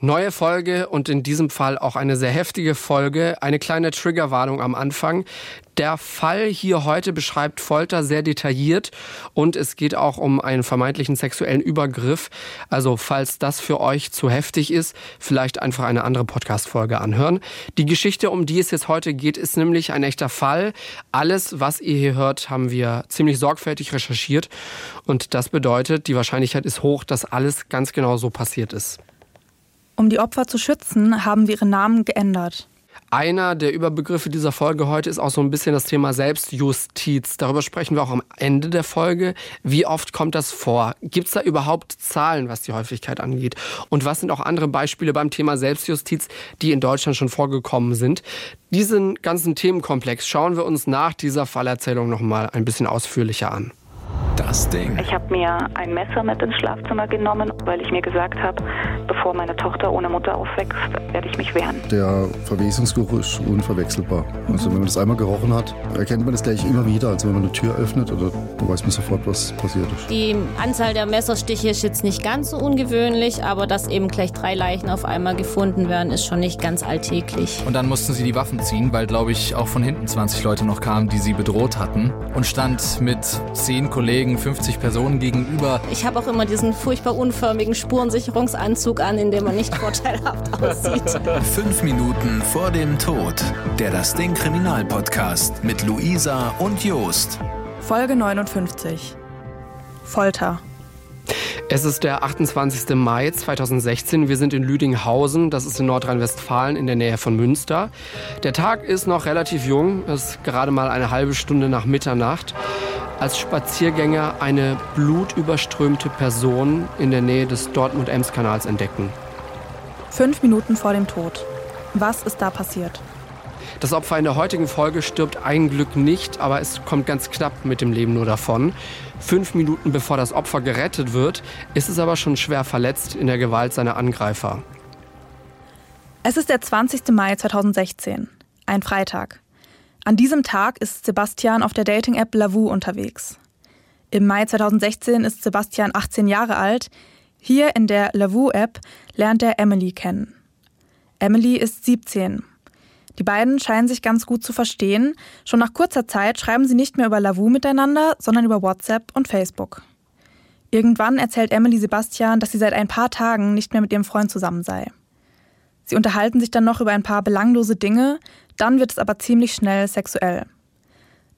Neue Folge und in diesem Fall auch eine sehr heftige Folge. Eine kleine Triggerwarnung am Anfang. Der Fall hier heute beschreibt Folter sehr detailliert und es geht auch um einen vermeintlichen sexuellen Übergriff. Also falls das für euch zu heftig ist, vielleicht einfach eine andere Podcast-Folge anhören. Die Geschichte, um die es jetzt heute geht, ist nämlich ein echter Fall. Alles, was ihr hier hört, haben wir ziemlich sorgfältig recherchiert und das bedeutet, die Wahrscheinlichkeit ist hoch, dass alles ganz genau so passiert ist. Um die Opfer zu schützen, haben wir ihre Namen geändert. Einer der Überbegriffe dieser Folge heute ist auch so ein bisschen das Thema Selbstjustiz. Darüber sprechen wir auch am Ende der Folge. Wie oft kommt das vor? Gibt es da überhaupt Zahlen, was die Häufigkeit angeht? Und was sind auch andere Beispiele beim Thema Selbstjustiz, die in Deutschland schon vorgekommen sind? Diesen ganzen Themenkomplex schauen wir uns nach dieser Fallerzählung nochmal ein bisschen ausführlicher an. Das Ding. Ich habe mir ein Messer mit ins Schlafzimmer genommen, weil ich mir gesagt habe, bevor meine Tochter ohne Mutter aufwächst, werde ich mich wehren. Der Verwesungsgeruch ist unverwechselbar. Also wenn man das einmal gerochen hat, erkennt man das gleich immer wieder. Also wenn man eine Tür öffnet, oder weiß man sofort, was passiert ist. Die Anzahl der Messerstiche ist jetzt nicht ganz so ungewöhnlich, aber dass eben gleich drei Leichen auf einmal gefunden werden, ist schon nicht ganz alltäglich. Und dann mussten sie die Waffen ziehen, weil, glaube ich, auch von hinten 20 Leute noch kamen, die sie bedroht hatten. Und stand mit zehn Kollegen, 50 Personen gegenüber. Ich habe auch immer diesen furchtbar unförmigen Spurensicherungsanzug an, in dem man nicht vorteilhaft aussieht. Fünf Minuten vor dem Tod. Der Das Ding Kriminalpodcast mit Luisa und Jost. Folge 59. Folter. Es ist der 28. Mai 2016. Wir sind in Lüdinghausen, das ist in Nordrhein-Westfalen in der Nähe von Münster. Der Tag ist noch relativ jung, es ist gerade mal eine halbe Stunde nach Mitternacht, als Spaziergänger eine blutüberströmte Person in der Nähe des Dortmund-Ems-Kanals entdecken. Fünf Minuten vor dem Tod. Was ist da passiert? Das Opfer in der heutigen Folge stirbt ein Glück nicht, aber es kommt ganz knapp mit dem Leben nur davon. Fünf Minuten bevor das Opfer gerettet wird, ist es aber schon schwer verletzt in der Gewalt seiner Angreifer. Es ist der 20. Mai 2016, ein Freitag. An diesem Tag ist Sebastian auf der Dating-App Lavu unterwegs. Im Mai 2016 ist Sebastian 18 Jahre alt. Hier in der Lavu-App lernt er Emily kennen. Emily ist 17 die beiden scheinen sich ganz gut zu verstehen. Schon nach kurzer Zeit schreiben sie nicht mehr über Lavu miteinander, sondern über WhatsApp und Facebook. Irgendwann erzählt Emily Sebastian, dass sie seit ein paar Tagen nicht mehr mit ihrem Freund zusammen sei. Sie unterhalten sich dann noch über ein paar belanglose Dinge, dann wird es aber ziemlich schnell sexuell.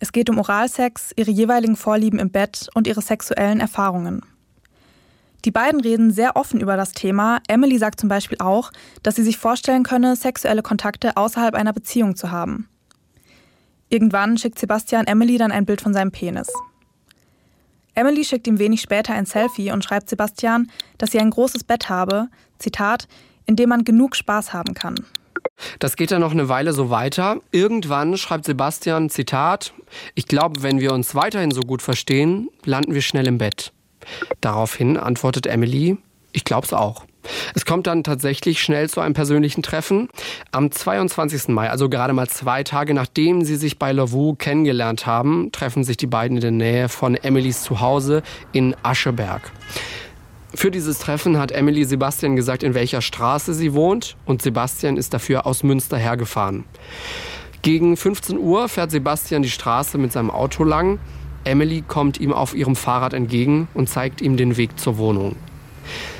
Es geht um Oralsex, ihre jeweiligen Vorlieben im Bett und ihre sexuellen Erfahrungen. Die beiden reden sehr offen über das Thema. Emily sagt zum Beispiel auch, dass sie sich vorstellen könne, sexuelle Kontakte außerhalb einer Beziehung zu haben. Irgendwann schickt Sebastian Emily dann ein Bild von seinem Penis. Emily schickt ihm wenig später ein Selfie und schreibt Sebastian, dass sie ein großes Bett habe, Zitat, in dem man genug Spaß haben kann. Das geht dann noch eine Weile so weiter. Irgendwann schreibt Sebastian, Zitat, ich glaube, wenn wir uns weiterhin so gut verstehen, landen wir schnell im Bett. Daraufhin antwortet Emily, ich glaub's auch. Es kommt dann tatsächlich schnell zu einem persönlichen Treffen. Am 22. Mai, also gerade mal zwei Tage nachdem sie sich bei Lavu kennengelernt haben, treffen sich die beiden in der Nähe von Emilys Zuhause in Ascheberg. Für dieses Treffen hat Emily Sebastian gesagt, in welcher Straße sie wohnt und Sebastian ist dafür aus Münster hergefahren. Gegen 15 Uhr fährt Sebastian die Straße mit seinem Auto lang Emily kommt ihm auf ihrem Fahrrad entgegen und zeigt ihm den Weg zur Wohnung.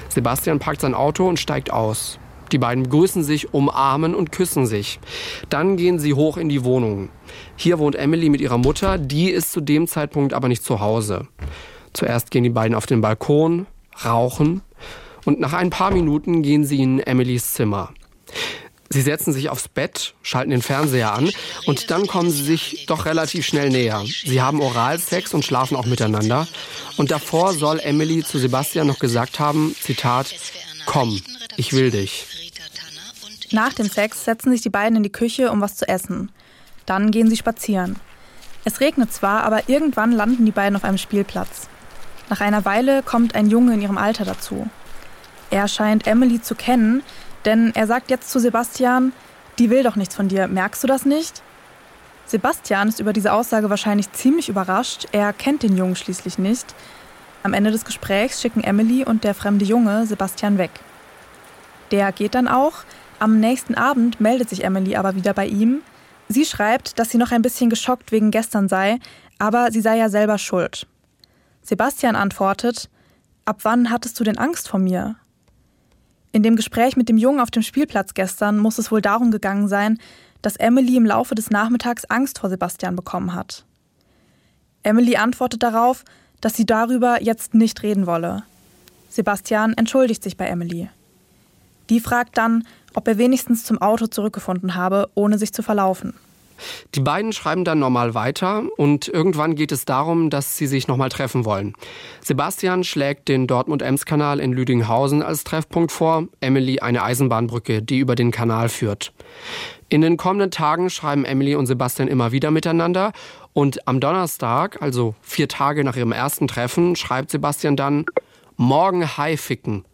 Sebastian packt sein Auto und steigt aus. Die beiden begrüßen sich, umarmen und küssen sich. Dann gehen sie hoch in die Wohnung. Hier wohnt Emily mit ihrer Mutter, die ist zu dem Zeitpunkt aber nicht zu Hause. Zuerst gehen die beiden auf den Balkon, rauchen und nach ein paar Minuten gehen sie in Emilys Zimmer. Sie setzen sich aufs Bett, schalten den Fernseher an und dann kommen sie sich doch relativ schnell näher. Sie haben Oralsex und schlafen auch miteinander. Und davor soll Emily zu Sebastian noch gesagt haben, Zitat, komm, ich will dich. Nach dem Sex setzen sich die beiden in die Küche, um was zu essen. Dann gehen sie spazieren. Es regnet zwar, aber irgendwann landen die beiden auf einem Spielplatz. Nach einer Weile kommt ein Junge in ihrem Alter dazu. Er scheint Emily zu kennen, denn er sagt jetzt zu Sebastian, die will doch nichts von dir, merkst du das nicht? Sebastian ist über diese Aussage wahrscheinlich ziemlich überrascht, er kennt den Jungen schließlich nicht. Am Ende des Gesprächs schicken Emily und der fremde Junge Sebastian weg. Der geht dann auch. Am nächsten Abend meldet sich Emily aber wieder bei ihm. Sie schreibt, dass sie noch ein bisschen geschockt wegen gestern sei, aber sie sei ja selber schuld. Sebastian antwortet, Ab wann hattest du denn Angst vor mir? In dem Gespräch mit dem Jungen auf dem Spielplatz gestern muss es wohl darum gegangen sein, dass Emily im Laufe des Nachmittags Angst vor Sebastian bekommen hat. Emily antwortet darauf, dass sie darüber jetzt nicht reden wolle. Sebastian entschuldigt sich bei Emily. Die fragt dann, ob er wenigstens zum Auto zurückgefunden habe, ohne sich zu verlaufen. Die beiden schreiben dann normal weiter und irgendwann geht es darum, dass sie sich nochmal treffen wollen. Sebastian schlägt den Dortmund-Ems-Kanal in Lüdinghausen als Treffpunkt vor, Emily eine Eisenbahnbrücke, die über den Kanal führt. In den kommenden Tagen schreiben Emily und Sebastian immer wieder miteinander und am Donnerstag, also vier Tage nach ihrem ersten Treffen, schreibt Sebastian dann Morgen Hi ficken.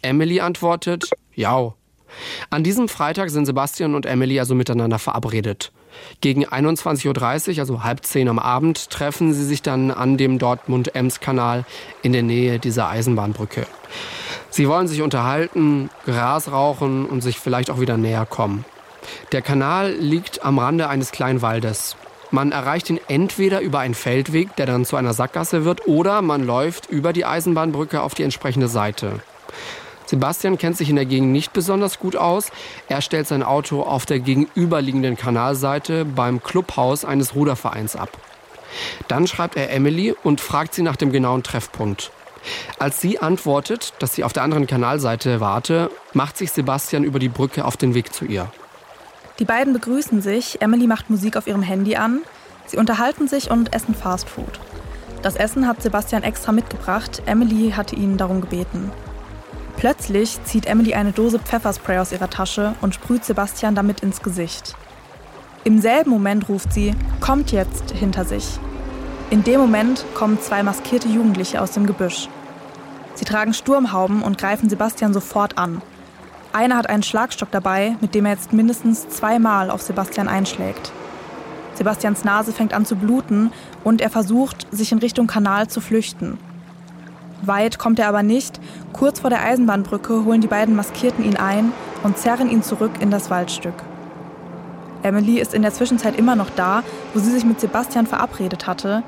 Emily antwortet Ja. An diesem Freitag sind Sebastian und Emily also miteinander verabredet. Gegen 21.30 Uhr, also halb zehn am Abend, treffen sie sich dann an dem Dortmund-Ems-Kanal in der Nähe dieser Eisenbahnbrücke. Sie wollen sich unterhalten, Gras rauchen und sich vielleicht auch wieder näher kommen. Der Kanal liegt am Rande eines kleinen Waldes. Man erreicht ihn entweder über einen Feldweg, der dann zu einer Sackgasse wird, oder man läuft über die Eisenbahnbrücke auf die entsprechende Seite. Sebastian kennt sich in der Gegend nicht besonders gut aus. Er stellt sein Auto auf der gegenüberliegenden Kanalseite beim Clubhaus eines Rudervereins ab. Dann schreibt er Emily und fragt sie nach dem genauen Treffpunkt. Als sie antwortet, dass sie auf der anderen Kanalseite warte, macht sich Sebastian über die Brücke auf den Weg zu ihr. Die beiden begrüßen sich, Emily macht Musik auf ihrem Handy an, sie unterhalten sich und essen Fastfood. Das Essen hat Sebastian extra mitgebracht, Emily hatte ihn darum gebeten. Plötzlich zieht Emily eine Dose Pfefferspray aus ihrer Tasche und sprüht Sebastian damit ins Gesicht. Im selben Moment ruft sie, kommt jetzt hinter sich. In dem Moment kommen zwei maskierte Jugendliche aus dem Gebüsch. Sie tragen Sturmhauben und greifen Sebastian sofort an. Einer hat einen Schlagstock dabei, mit dem er jetzt mindestens zweimal auf Sebastian einschlägt. Sebastians Nase fängt an zu bluten und er versucht, sich in Richtung Kanal zu flüchten. Weit kommt er aber nicht. Kurz vor der Eisenbahnbrücke holen die beiden Maskierten ihn ein und zerren ihn zurück in das Waldstück. Emily ist in der Zwischenzeit immer noch da, wo sie sich mit Sebastian verabredet hatte.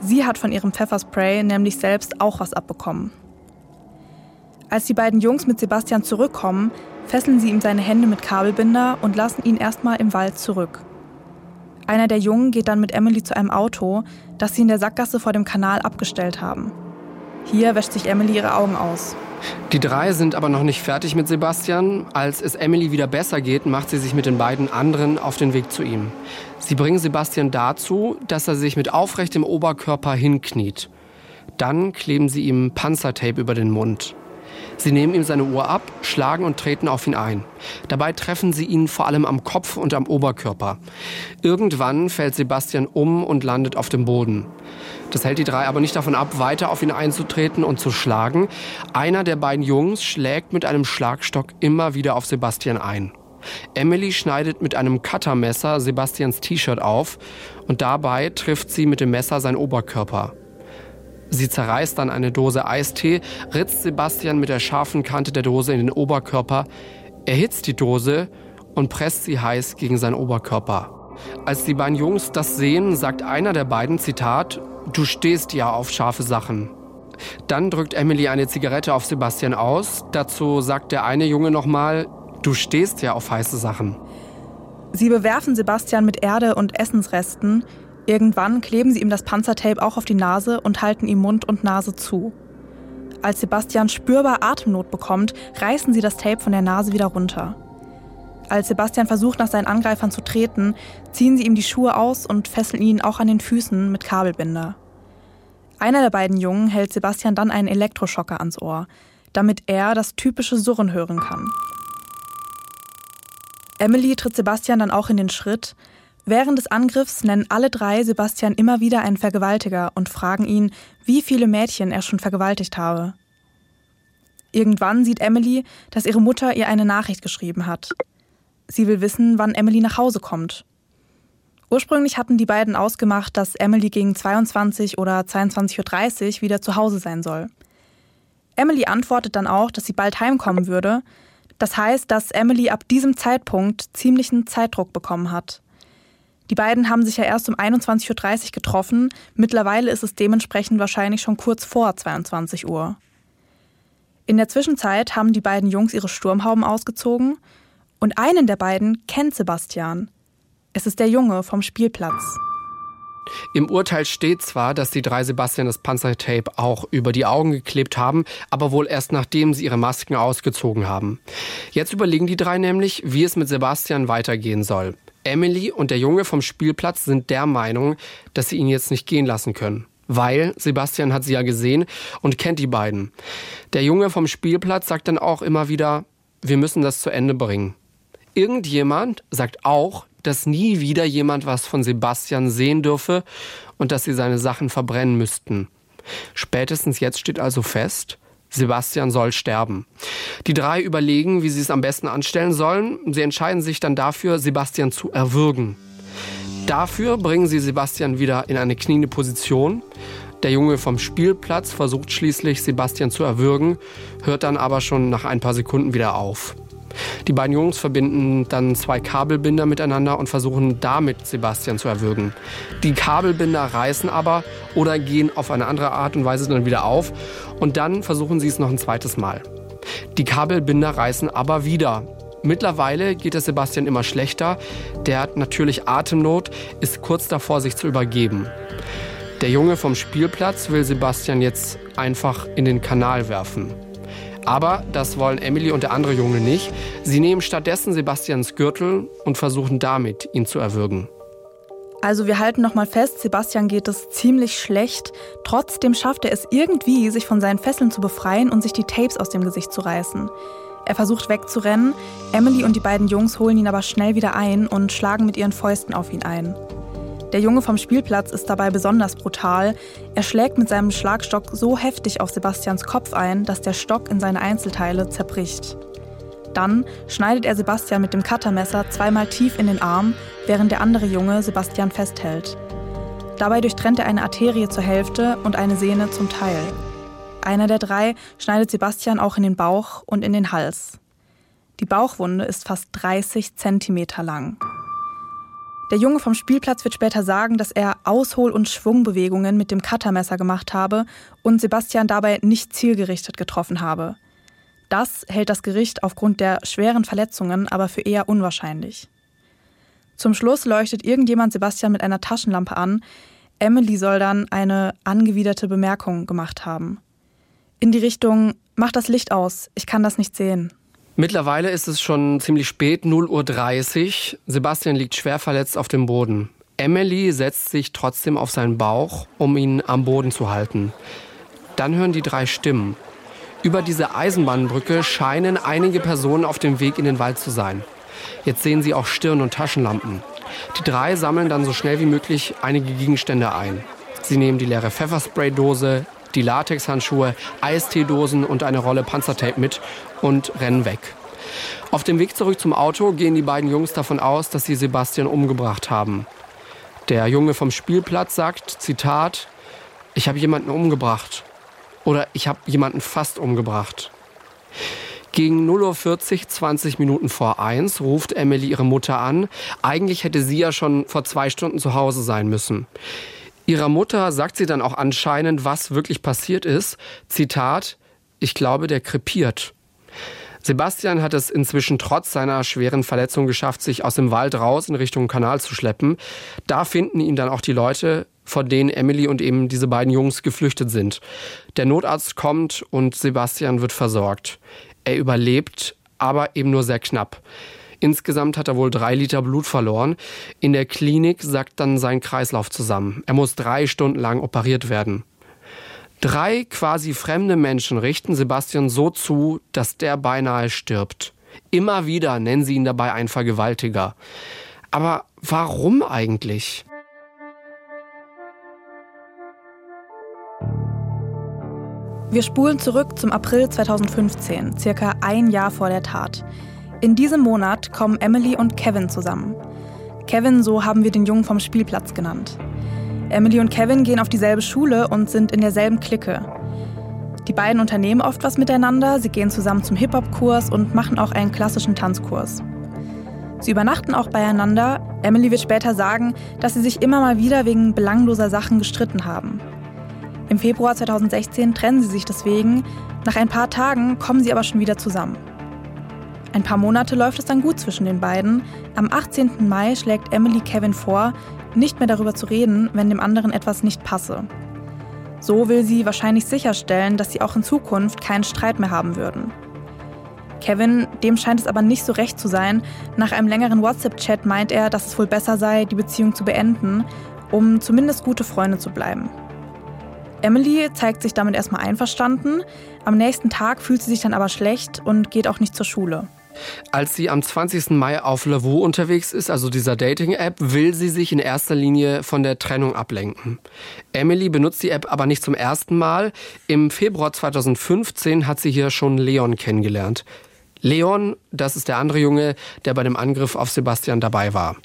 Sie hat von ihrem Pfefferspray nämlich selbst auch was abbekommen. Als die beiden Jungs mit Sebastian zurückkommen, fesseln sie ihm seine Hände mit Kabelbinder und lassen ihn erstmal im Wald zurück. Einer der Jungen geht dann mit Emily zu einem Auto, das sie in der Sackgasse vor dem Kanal abgestellt haben. Hier wäscht sich Emily ihre Augen aus. Die drei sind aber noch nicht fertig mit Sebastian. Als es Emily wieder besser geht, macht sie sich mit den beiden anderen auf den Weg zu ihm. Sie bringen Sebastian dazu, dass er sich mit aufrechtem Oberkörper hinkniet. Dann kleben sie ihm Panzertape über den Mund. Sie nehmen ihm seine Uhr ab, schlagen und treten auf ihn ein. Dabei treffen sie ihn vor allem am Kopf und am Oberkörper. Irgendwann fällt Sebastian um und landet auf dem Boden. Das hält die drei aber nicht davon ab, weiter auf ihn einzutreten und zu schlagen. Einer der beiden Jungs schlägt mit einem Schlagstock immer wieder auf Sebastian ein. Emily schneidet mit einem Cuttermesser Sebastians T-Shirt auf und dabei trifft sie mit dem Messer seinen Oberkörper. Sie zerreißt dann eine Dose Eistee, ritzt Sebastian mit der scharfen Kante der Dose in den Oberkörper, erhitzt die Dose und presst sie heiß gegen seinen Oberkörper. Als die beiden Jungs das sehen, sagt einer der beiden, Zitat, Du stehst ja auf scharfe Sachen. Dann drückt Emily eine Zigarette auf Sebastian aus. Dazu sagt der eine Junge nochmal, du stehst ja auf heiße Sachen. Sie bewerfen Sebastian mit Erde und Essensresten. Irgendwann kleben sie ihm das Panzertape auch auf die Nase und halten ihm Mund und Nase zu. Als Sebastian spürbar Atemnot bekommt, reißen sie das Tape von der Nase wieder runter. Als Sebastian versucht, nach seinen Angreifern zu treten, ziehen sie ihm die Schuhe aus und fesseln ihn auch an den Füßen mit Kabelbinder. Einer der beiden Jungen hält Sebastian dann einen Elektroschocker ans Ohr, damit er das typische Surren hören kann. Emily tritt Sebastian dann auch in den Schritt. Während des Angriffs nennen alle drei Sebastian immer wieder einen Vergewaltiger und fragen ihn, wie viele Mädchen er schon vergewaltigt habe. Irgendwann sieht Emily, dass ihre Mutter ihr eine Nachricht geschrieben hat. Sie will wissen, wann Emily nach Hause kommt. Ursprünglich hatten die beiden ausgemacht, dass Emily gegen 22 oder 22.30 Uhr wieder zu Hause sein soll. Emily antwortet dann auch, dass sie bald heimkommen würde. Das heißt, dass Emily ab diesem Zeitpunkt ziemlichen Zeitdruck bekommen hat. Die beiden haben sich ja erst um 21.30 Uhr getroffen. Mittlerweile ist es dementsprechend wahrscheinlich schon kurz vor 22 Uhr. In der Zwischenzeit haben die beiden Jungs ihre Sturmhauben ausgezogen und einen der beiden kennt Sebastian. Es ist der Junge vom Spielplatz. Im Urteil steht zwar, dass die drei Sebastian das Panzertape auch über die Augen geklebt haben, aber wohl erst nachdem sie ihre Masken ausgezogen haben. Jetzt überlegen die drei nämlich, wie es mit Sebastian weitergehen soll. Emily und der Junge vom Spielplatz sind der Meinung, dass sie ihn jetzt nicht gehen lassen können. Weil Sebastian hat sie ja gesehen und kennt die beiden. Der Junge vom Spielplatz sagt dann auch immer wieder, wir müssen das zu Ende bringen. Irgendjemand sagt auch, dass nie wieder jemand was von Sebastian sehen dürfe und dass sie seine Sachen verbrennen müssten. Spätestens jetzt steht also fest, Sebastian soll sterben. Die drei überlegen, wie sie es am besten anstellen sollen. Sie entscheiden sich dann dafür, Sebastian zu erwürgen. Dafür bringen sie Sebastian wieder in eine kniende Position. Der Junge vom Spielplatz versucht schließlich, Sebastian zu erwürgen, hört dann aber schon nach ein paar Sekunden wieder auf. Die beiden Jungs verbinden dann zwei Kabelbinder miteinander und versuchen damit Sebastian zu erwürgen. Die Kabelbinder reißen aber oder gehen auf eine andere Art und Weise dann wieder auf und dann versuchen sie es noch ein zweites Mal. Die Kabelbinder reißen aber wieder. Mittlerweile geht es Sebastian immer schlechter. Der hat natürlich Atemnot, ist kurz davor, sich zu übergeben. Der Junge vom Spielplatz will Sebastian jetzt einfach in den Kanal werfen. Aber das wollen Emily und der andere Junge nicht. Sie nehmen stattdessen Sebastians Gürtel und versuchen damit, ihn zu erwürgen. Also wir halten nochmal fest, Sebastian geht es ziemlich schlecht. Trotzdem schafft er es irgendwie, sich von seinen Fesseln zu befreien und sich die Tapes aus dem Gesicht zu reißen. Er versucht wegzurennen, Emily und die beiden Jungs holen ihn aber schnell wieder ein und schlagen mit ihren Fäusten auf ihn ein. Der Junge vom Spielplatz ist dabei besonders brutal. Er schlägt mit seinem Schlagstock so heftig auf Sebastians Kopf ein, dass der Stock in seine Einzelteile zerbricht. Dann schneidet er Sebastian mit dem Cuttermesser zweimal tief in den Arm, während der andere Junge Sebastian festhält. Dabei durchtrennt er eine Arterie zur Hälfte und eine Sehne zum Teil. Einer der drei schneidet Sebastian auch in den Bauch und in den Hals. Die Bauchwunde ist fast 30 Zentimeter lang. Der Junge vom Spielplatz wird später sagen, dass er Aushol- und Schwungbewegungen mit dem Cuttermesser gemacht habe und Sebastian dabei nicht zielgerichtet getroffen habe. Das hält das Gericht aufgrund der schweren Verletzungen aber für eher unwahrscheinlich. Zum Schluss leuchtet irgendjemand Sebastian mit einer Taschenlampe an. Emily soll dann eine angewiderte Bemerkung gemacht haben. In die Richtung, mach das Licht aus, ich kann das nicht sehen. Mittlerweile ist es schon ziemlich spät, 0.30 Uhr. Sebastian liegt schwer verletzt auf dem Boden. Emily setzt sich trotzdem auf seinen Bauch, um ihn am Boden zu halten. Dann hören die drei Stimmen. Über diese Eisenbahnbrücke scheinen einige Personen auf dem Weg in den Wald zu sein. Jetzt sehen sie auch Stirn- und Taschenlampen. Die drei sammeln dann so schnell wie möglich einige Gegenstände ein. Sie nehmen die leere Pfefferspraydose, die Latexhandschuhe, Eisteedosen und eine Rolle Panzertape mit und rennen weg. Auf dem Weg zurück zum Auto gehen die beiden Jungs davon aus, dass sie Sebastian umgebracht haben. Der Junge vom Spielplatz sagt, Zitat, ich habe jemanden umgebracht. Oder ich habe jemanden fast umgebracht. Gegen 0.40 Uhr, 20 Minuten vor eins, ruft Emily ihre Mutter an. Eigentlich hätte sie ja schon vor zwei Stunden zu Hause sein müssen. Ihrer Mutter sagt sie dann auch anscheinend, was wirklich passiert ist. Zitat, ich glaube, der krepiert. Sebastian hat es inzwischen trotz seiner schweren Verletzung geschafft, sich aus dem Wald raus in Richtung Kanal zu schleppen. Da finden ihn dann auch die Leute, vor denen Emily und eben diese beiden Jungs geflüchtet sind. Der Notarzt kommt und Sebastian wird versorgt. Er überlebt, aber eben nur sehr knapp. Insgesamt hat er wohl drei Liter Blut verloren. In der Klinik sackt dann sein Kreislauf zusammen. Er muss drei Stunden lang operiert werden. Drei quasi fremde Menschen richten Sebastian so zu, dass der beinahe stirbt. Immer wieder nennen sie ihn dabei ein Vergewaltiger. Aber warum eigentlich? Wir spulen zurück zum April 2015, circa ein Jahr vor der Tat. In diesem Monat kommen Emily und Kevin zusammen. Kevin, so haben wir den Jungen vom Spielplatz genannt. Emily und Kevin gehen auf dieselbe Schule und sind in derselben Clique. Die beiden unternehmen oft was miteinander, sie gehen zusammen zum Hip-Hop-Kurs und machen auch einen klassischen Tanzkurs. Sie übernachten auch beieinander. Emily wird später sagen, dass sie sich immer mal wieder wegen belangloser Sachen gestritten haben. Im Februar 2016 trennen sie sich deswegen. Nach ein paar Tagen kommen sie aber schon wieder zusammen. Ein paar Monate läuft es dann gut zwischen den beiden. Am 18. Mai schlägt Emily Kevin vor, nicht mehr darüber zu reden, wenn dem anderen etwas nicht passe. So will sie wahrscheinlich sicherstellen, dass sie auch in Zukunft keinen Streit mehr haben würden. Kevin, dem scheint es aber nicht so recht zu sein. Nach einem längeren WhatsApp-Chat meint er, dass es wohl besser sei, die Beziehung zu beenden, um zumindest gute Freunde zu bleiben. Emily zeigt sich damit erstmal einverstanden. Am nächsten Tag fühlt sie sich dann aber schlecht und geht auch nicht zur Schule. Als sie am 20. Mai auf Lavu unterwegs ist, also dieser Dating-App, will sie sich in erster Linie von der Trennung ablenken. Emily benutzt die App aber nicht zum ersten Mal. Im Februar 2015 hat sie hier schon Leon kennengelernt. Leon, das ist der andere Junge, der bei dem Angriff auf Sebastian dabei war.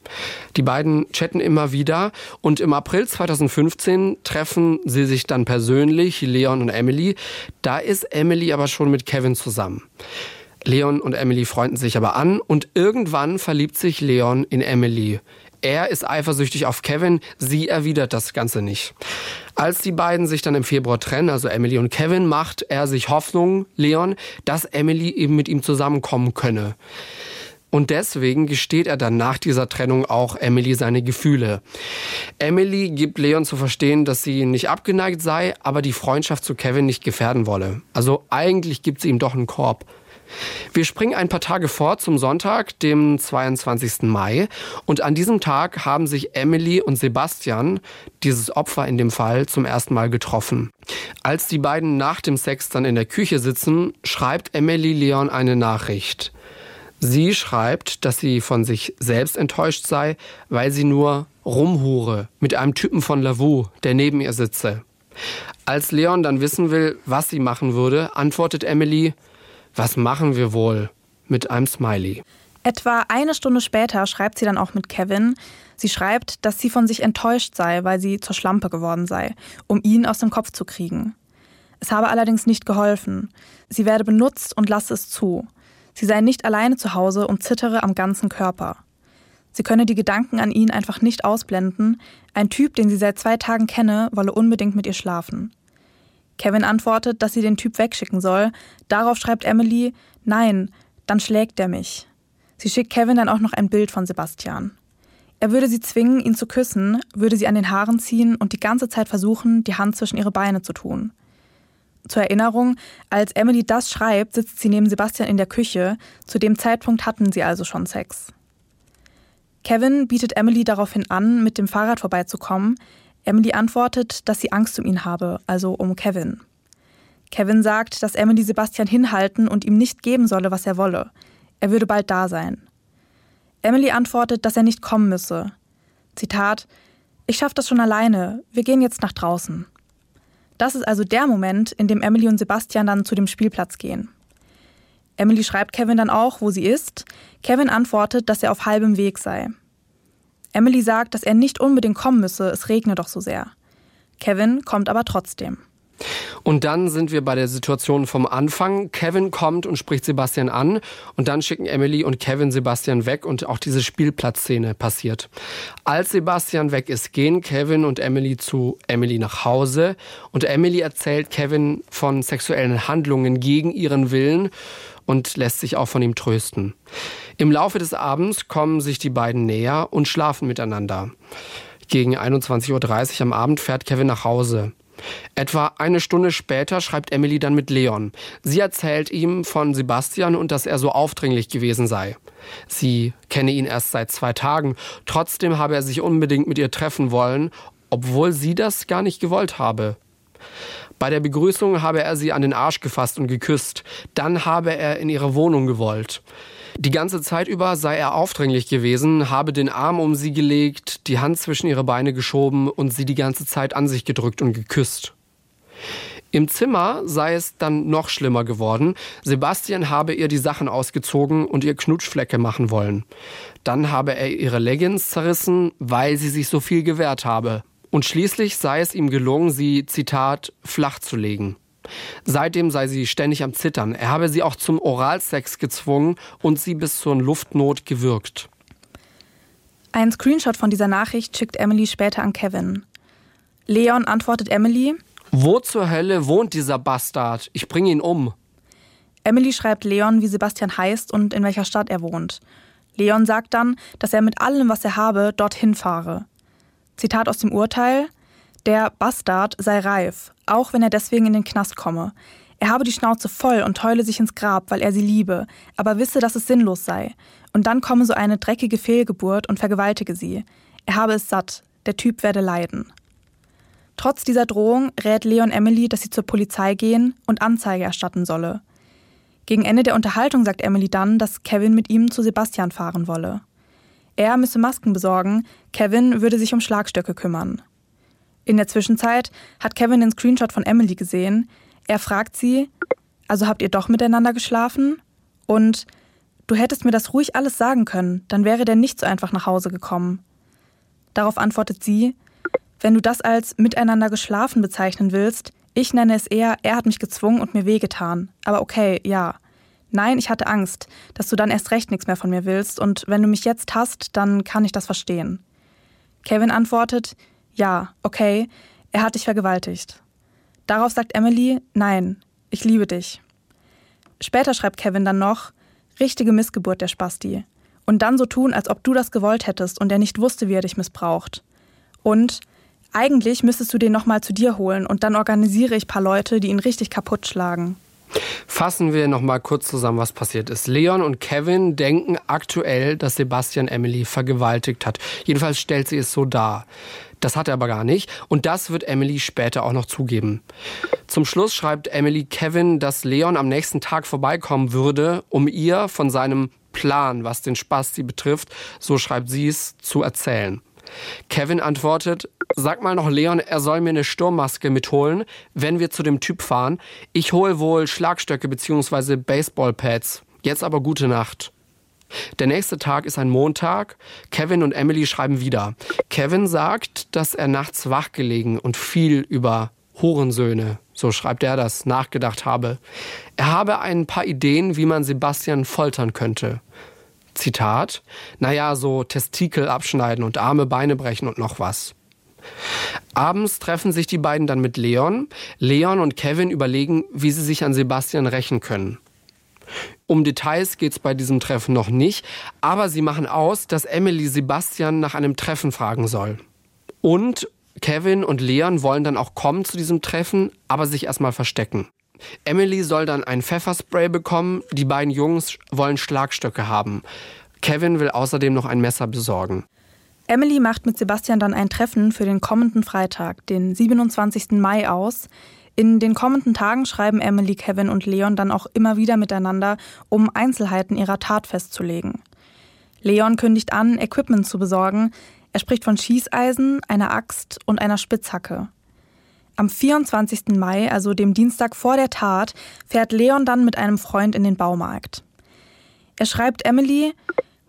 Die beiden chatten immer wieder und im April 2015 treffen sie sich dann persönlich, Leon und Emily. Da ist Emily aber schon mit Kevin zusammen. Leon und Emily freunden sich aber an und irgendwann verliebt sich Leon in Emily. Er ist eifersüchtig auf Kevin, sie erwidert das Ganze nicht. Als die beiden sich dann im Februar trennen, also Emily und Kevin, macht er sich Hoffnung, Leon, dass Emily eben mit ihm zusammenkommen könne. Und deswegen gesteht er dann nach dieser Trennung auch Emily seine Gefühle. Emily gibt Leon zu verstehen, dass sie nicht abgeneigt sei, aber die Freundschaft zu Kevin nicht gefährden wolle. Also eigentlich gibt sie ihm doch einen Korb. Wir springen ein paar Tage vor zum Sonntag, dem 22. Mai. Und an diesem Tag haben sich Emily und Sebastian, dieses Opfer in dem Fall, zum ersten Mal getroffen. Als die beiden nach dem Sex dann in der Küche sitzen, schreibt Emily Leon eine Nachricht. Sie schreibt, dass sie von sich selbst enttäuscht sei, weil sie nur rumhure mit einem Typen von Lavu, der neben ihr sitze. Als Leon dann wissen will, was sie machen würde, antwortet Emily, was machen wir wohl mit einem Smiley? Etwa eine Stunde später schreibt sie dann auch mit Kevin. Sie schreibt, dass sie von sich enttäuscht sei, weil sie zur Schlampe geworden sei, um ihn aus dem Kopf zu kriegen. Es habe allerdings nicht geholfen. Sie werde benutzt und lasse es zu. Sie sei nicht alleine zu Hause und zittere am ganzen Körper. Sie könne die Gedanken an ihn einfach nicht ausblenden. Ein Typ, den sie seit zwei Tagen kenne, wolle unbedingt mit ihr schlafen. Kevin antwortet, dass sie den Typ wegschicken soll. Darauf schreibt Emily, nein, dann schlägt er mich. Sie schickt Kevin dann auch noch ein Bild von Sebastian. Er würde sie zwingen, ihn zu küssen, würde sie an den Haaren ziehen und die ganze Zeit versuchen, die Hand zwischen ihre Beine zu tun. Zur Erinnerung, als Emily das schreibt, sitzt sie neben Sebastian in der Küche. Zu dem Zeitpunkt hatten sie also schon Sex. Kevin bietet Emily daraufhin an, mit dem Fahrrad vorbeizukommen. Emily antwortet, dass sie Angst um ihn habe, also um Kevin. Kevin sagt, dass Emily Sebastian hinhalten und ihm nicht geben solle, was er wolle. Er würde bald da sein. Emily antwortet, dass er nicht kommen müsse. Zitat: Ich schaff das schon alleine. Wir gehen jetzt nach draußen. Das ist also der Moment, in dem Emily und Sebastian dann zu dem Spielplatz gehen. Emily schreibt Kevin dann auch, wo sie ist. Kevin antwortet, dass er auf halbem Weg sei. Emily sagt, dass er nicht unbedingt kommen müsse, es regne doch so sehr. Kevin kommt aber trotzdem. Und dann sind wir bei der Situation vom Anfang. Kevin kommt und spricht Sebastian an und dann schicken Emily und Kevin Sebastian weg und auch diese Spielplatzszene passiert. Als Sebastian weg ist, gehen Kevin und Emily zu Emily nach Hause und Emily erzählt Kevin von sexuellen Handlungen gegen ihren Willen und lässt sich auch von ihm trösten. Im Laufe des Abends kommen sich die beiden näher und schlafen miteinander. Gegen 21.30 Uhr am Abend fährt Kevin nach Hause. Etwa eine Stunde später schreibt Emily dann mit Leon. Sie erzählt ihm von Sebastian und dass er so aufdringlich gewesen sei. Sie kenne ihn erst seit zwei Tagen, trotzdem habe er sich unbedingt mit ihr treffen wollen, obwohl sie das gar nicht gewollt habe. Bei der Begrüßung habe er sie an den Arsch gefasst und geküsst, dann habe er in ihre Wohnung gewollt. Die ganze Zeit über sei er aufdringlich gewesen, habe den Arm um sie gelegt, die Hand zwischen ihre Beine geschoben und sie die ganze Zeit an sich gedrückt und geküsst. Im Zimmer sei es dann noch schlimmer geworden. Sebastian habe ihr die Sachen ausgezogen und ihr Knutschflecke machen wollen. Dann habe er ihre Leggings zerrissen, weil sie sich so viel gewehrt habe. Und schließlich sei es ihm gelungen, sie, Zitat, flach zu legen. Seitdem sei sie ständig am Zittern. Er habe sie auch zum Oralsex gezwungen und sie bis zur Luftnot gewürgt. Ein Screenshot von dieser Nachricht schickt Emily später an Kevin. Leon antwortet Emily: Wo zur Hölle wohnt dieser Bastard? Ich bringe ihn um. Emily schreibt Leon, wie Sebastian heißt und in welcher Stadt er wohnt. Leon sagt dann, dass er mit allem, was er habe, dorthin fahre. Zitat aus dem Urteil: Der Bastard sei reif, auch wenn er deswegen in den Knast komme. Er habe die Schnauze voll und heule sich ins Grab, weil er sie liebe, aber wisse, dass es sinnlos sei. Und dann komme so eine dreckige Fehlgeburt und vergewaltige sie. Er habe es satt, der Typ werde leiden. Trotz dieser Drohung rät Leon Emily, dass sie zur Polizei gehen und Anzeige erstatten solle. Gegen Ende der Unterhaltung sagt Emily dann, dass Kevin mit ihm zu Sebastian fahren wolle. Er müsse Masken besorgen, Kevin würde sich um Schlagstöcke kümmern. In der Zwischenzeit hat Kevin den Screenshot von Emily gesehen. Er fragt sie, also habt ihr doch miteinander geschlafen? Und du hättest mir das ruhig alles sagen können, dann wäre der nicht so einfach nach Hause gekommen. Darauf antwortet sie, wenn du das als miteinander geschlafen bezeichnen willst, ich nenne es eher, er hat mich gezwungen und mir wehgetan. Aber okay, ja. Nein, ich hatte Angst, dass du dann erst recht nichts mehr von mir willst und wenn du mich jetzt hast, dann kann ich das verstehen. Kevin antwortet, ja, okay, er hat dich vergewaltigt. Darauf sagt Emily, nein, ich liebe dich. Später schreibt Kevin dann noch, richtige Missgeburt der Spasti. Und dann so tun, als ob du das gewollt hättest und er nicht wusste, wie er dich missbraucht. Und eigentlich müsstest du den nochmal zu dir holen und dann organisiere ich paar Leute, die ihn richtig kaputt schlagen. Fassen wir nochmal kurz zusammen, was passiert ist. Leon und Kevin denken aktuell, dass Sebastian Emily vergewaltigt hat. Jedenfalls stellt sie es so dar. Das hat er aber gar nicht. Und das wird Emily später auch noch zugeben. Zum Schluss schreibt Emily Kevin, dass Leon am nächsten Tag vorbeikommen würde, um ihr von seinem Plan, was den Spaß sie betrifft, so schreibt sie es, zu erzählen. Kevin antwortet, sag mal noch Leon, er soll mir eine Sturmmaske mitholen, wenn wir zu dem Typ fahren. Ich hole wohl Schlagstöcke bzw. Baseballpads. Jetzt aber gute Nacht. Der nächste Tag ist ein Montag. Kevin und Emily schreiben wieder. Kevin sagt, dass er nachts wach gelegen und viel über Hurensöhne, so schreibt er das, nachgedacht habe. Er habe ein paar Ideen, wie man Sebastian foltern könnte. Zitat, naja, so Testikel abschneiden und Arme, Beine brechen und noch was. Abends treffen sich die beiden dann mit Leon. Leon und Kevin überlegen, wie sie sich an Sebastian rächen können. Um Details geht es bei diesem Treffen noch nicht, aber sie machen aus, dass Emily Sebastian nach einem Treffen fragen soll. Und Kevin und Leon wollen dann auch kommen zu diesem Treffen, aber sich erstmal verstecken. Emily soll dann ein Pfefferspray bekommen, die beiden Jungs wollen Schlagstöcke haben. Kevin will außerdem noch ein Messer besorgen. Emily macht mit Sebastian dann ein Treffen für den kommenden Freitag, den 27. Mai aus. In den kommenden Tagen schreiben Emily, Kevin und Leon dann auch immer wieder miteinander, um Einzelheiten ihrer Tat festzulegen. Leon kündigt an, Equipment zu besorgen. Er spricht von Schießeisen, einer Axt und einer Spitzhacke. Am 24. Mai, also dem Dienstag vor der Tat, fährt Leon dann mit einem Freund in den Baumarkt. Er schreibt Emily,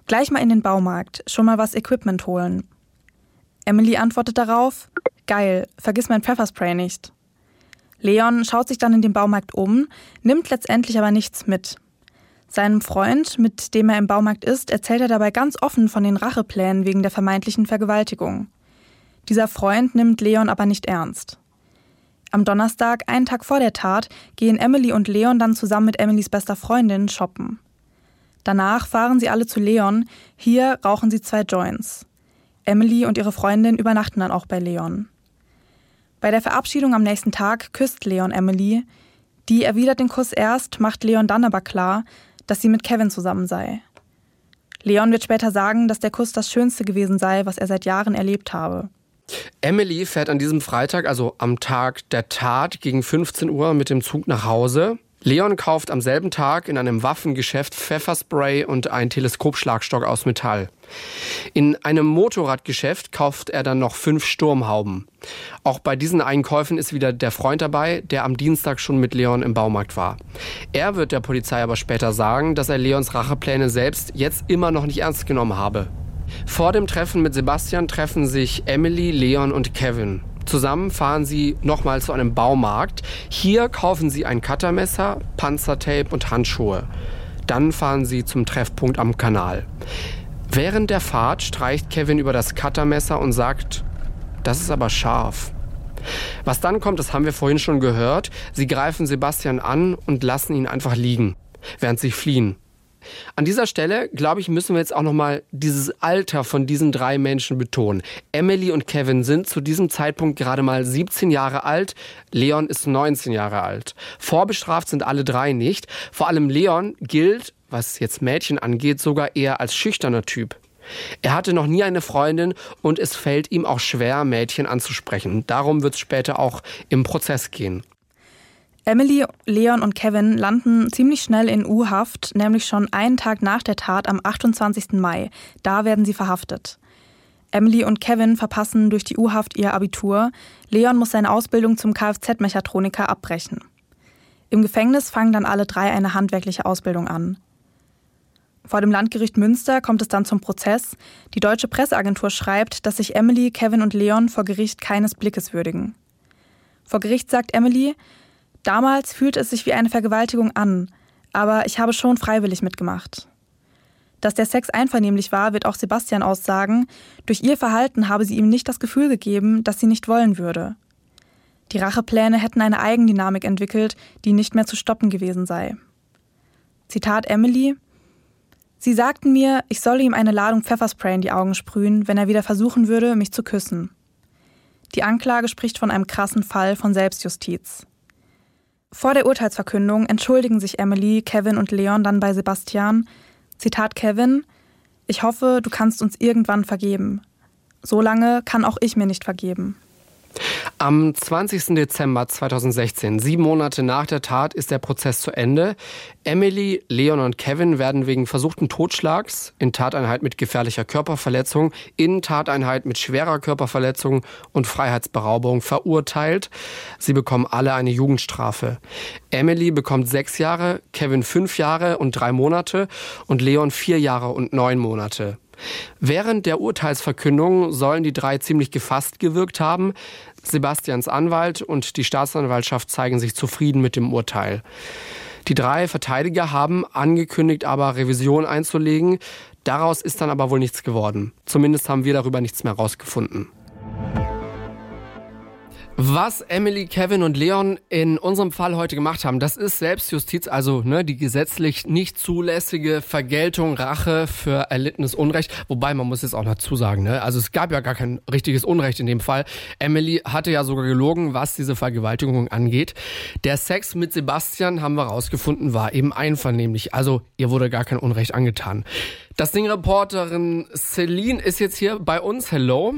gleich mal in den Baumarkt, schon mal was Equipment holen. Emily antwortet darauf, geil, vergiss mein Pfefferspray nicht. Leon schaut sich dann in dem Baumarkt um, nimmt letztendlich aber nichts mit. Seinem Freund, mit dem er im Baumarkt ist, erzählt er dabei ganz offen von den Racheplänen wegen der vermeintlichen Vergewaltigung. Dieser Freund nimmt Leon aber nicht ernst. Am Donnerstag, einen Tag vor der Tat, gehen Emily und Leon dann zusammen mit Emilys bester Freundin shoppen. Danach fahren sie alle zu Leon. Hier rauchen sie zwei Joints. Emily und ihre Freundin übernachten dann auch bei Leon. Bei der Verabschiedung am nächsten Tag küsst Leon Emily. Die erwidert den Kuss erst, macht Leon dann aber klar, dass sie mit Kevin zusammen sei. Leon wird später sagen, dass der Kuss das Schönste gewesen sei, was er seit Jahren erlebt habe. Emily fährt an diesem Freitag, also am Tag der Tat, gegen 15 Uhr mit dem Zug nach Hause. Leon kauft am selben Tag in einem Waffengeschäft Pfefferspray und einen Teleskopschlagstock aus Metall. In einem Motorradgeschäft kauft er dann noch fünf Sturmhauben. Auch bei diesen Einkäufen ist wieder der Freund dabei, der am Dienstag schon mit Leon im Baumarkt war. Er wird der Polizei aber später sagen, dass er Leons Rachepläne selbst jetzt immer noch nicht ernst genommen habe. Vor dem Treffen mit Sebastian treffen sich Emily, Leon und Kevin. Zusammen fahren sie nochmal zu einem Baumarkt. Hier kaufen sie ein Cuttermesser, Panzertape und Handschuhe. Dann fahren sie zum Treffpunkt am Kanal. Während der Fahrt streicht Kevin über das Cuttermesser und sagt, das ist aber scharf. Was dann kommt, das haben wir vorhin schon gehört. Sie greifen Sebastian an und lassen ihn einfach liegen, während sie fliehen. An dieser Stelle, glaube ich, müssen wir jetzt auch nochmal dieses Alter von diesen drei Menschen betonen. Emily und Kevin sind zu diesem Zeitpunkt gerade mal 17 Jahre alt. Leon ist 19 Jahre alt. Vorbestraft sind alle drei nicht. Vor allem Leon gilt, was jetzt Mädchen angeht, sogar eher als schüchterner Typ. Er hatte noch nie eine Freundin und es fällt ihm auch schwer, Mädchen anzusprechen. Darum wird es später auch im Prozess gehen. Emily, Leon und Kevin landen ziemlich schnell in U-Haft, nämlich schon einen Tag nach der Tat am 28. Mai. Da werden sie verhaftet. Emily und Kevin verpassen durch die U-Haft ihr Abitur. Leon muss seine Ausbildung zum Kfz-Mechatroniker abbrechen. Im Gefängnis fangen dann alle drei eine handwerkliche Ausbildung an. Vor dem Landgericht Münster kommt es dann zum Prozess. Die deutsche Presseagentur schreibt, dass sich Emily, Kevin und Leon vor Gericht keines Blickes würdigen. Vor Gericht sagt Emily, Damals fühlte es sich wie eine Vergewaltigung an, aber ich habe schon freiwillig mitgemacht. Dass der Sex einvernehmlich war, wird auch Sebastian aussagen. Durch ihr Verhalten habe sie ihm nicht das Gefühl gegeben, dass sie nicht wollen würde. Die Rachepläne hätten eine Eigendynamik entwickelt, die nicht mehr zu stoppen gewesen sei. Zitat Emily Sie sagten mir, ich solle ihm eine Ladung Pfefferspray in die Augen sprühen, wenn er wieder versuchen würde, mich zu küssen. Die Anklage spricht von einem krassen Fall von Selbstjustiz. Vor der Urteilsverkündung entschuldigen sich Emily, Kevin und Leon dann bei Sebastian. Zitat Kevin: Ich hoffe, du kannst uns irgendwann vergeben. So lange kann auch ich mir nicht vergeben. Am 20. Dezember 2016, sieben Monate nach der Tat, ist der Prozess zu Ende. Emily, Leon und Kevin werden wegen versuchten Totschlags in Tateinheit mit gefährlicher Körperverletzung, in Tateinheit mit schwerer Körperverletzung und Freiheitsberaubung verurteilt. Sie bekommen alle eine Jugendstrafe. Emily bekommt sechs Jahre, Kevin fünf Jahre und drei Monate und Leon vier Jahre und neun Monate. Während der Urteilsverkündung sollen die drei ziemlich gefasst gewirkt haben. Sebastians Anwalt und die Staatsanwaltschaft zeigen sich zufrieden mit dem Urteil. Die drei Verteidiger haben angekündigt, aber Revision einzulegen. Daraus ist dann aber wohl nichts geworden. Zumindest haben wir darüber nichts mehr rausgefunden. Was Emily, Kevin und Leon in unserem Fall heute gemacht haben, das ist Selbstjustiz, also ne, die gesetzlich nicht zulässige Vergeltung, Rache für erlittenes Unrecht. Wobei man muss jetzt auch dazu sagen, ne, also es gab ja gar kein richtiges Unrecht in dem Fall. Emily hatte ja sogar gelogen, was diese Vergewaltigung angeht. Der Sex mit Sebastian haben wir rausgefunden, war eben einvernehmlich. Also ihr wurde gar kein Unrecht angetan. Das Ding-Reporterin Celine ist jetzt hier bei uns. Hello.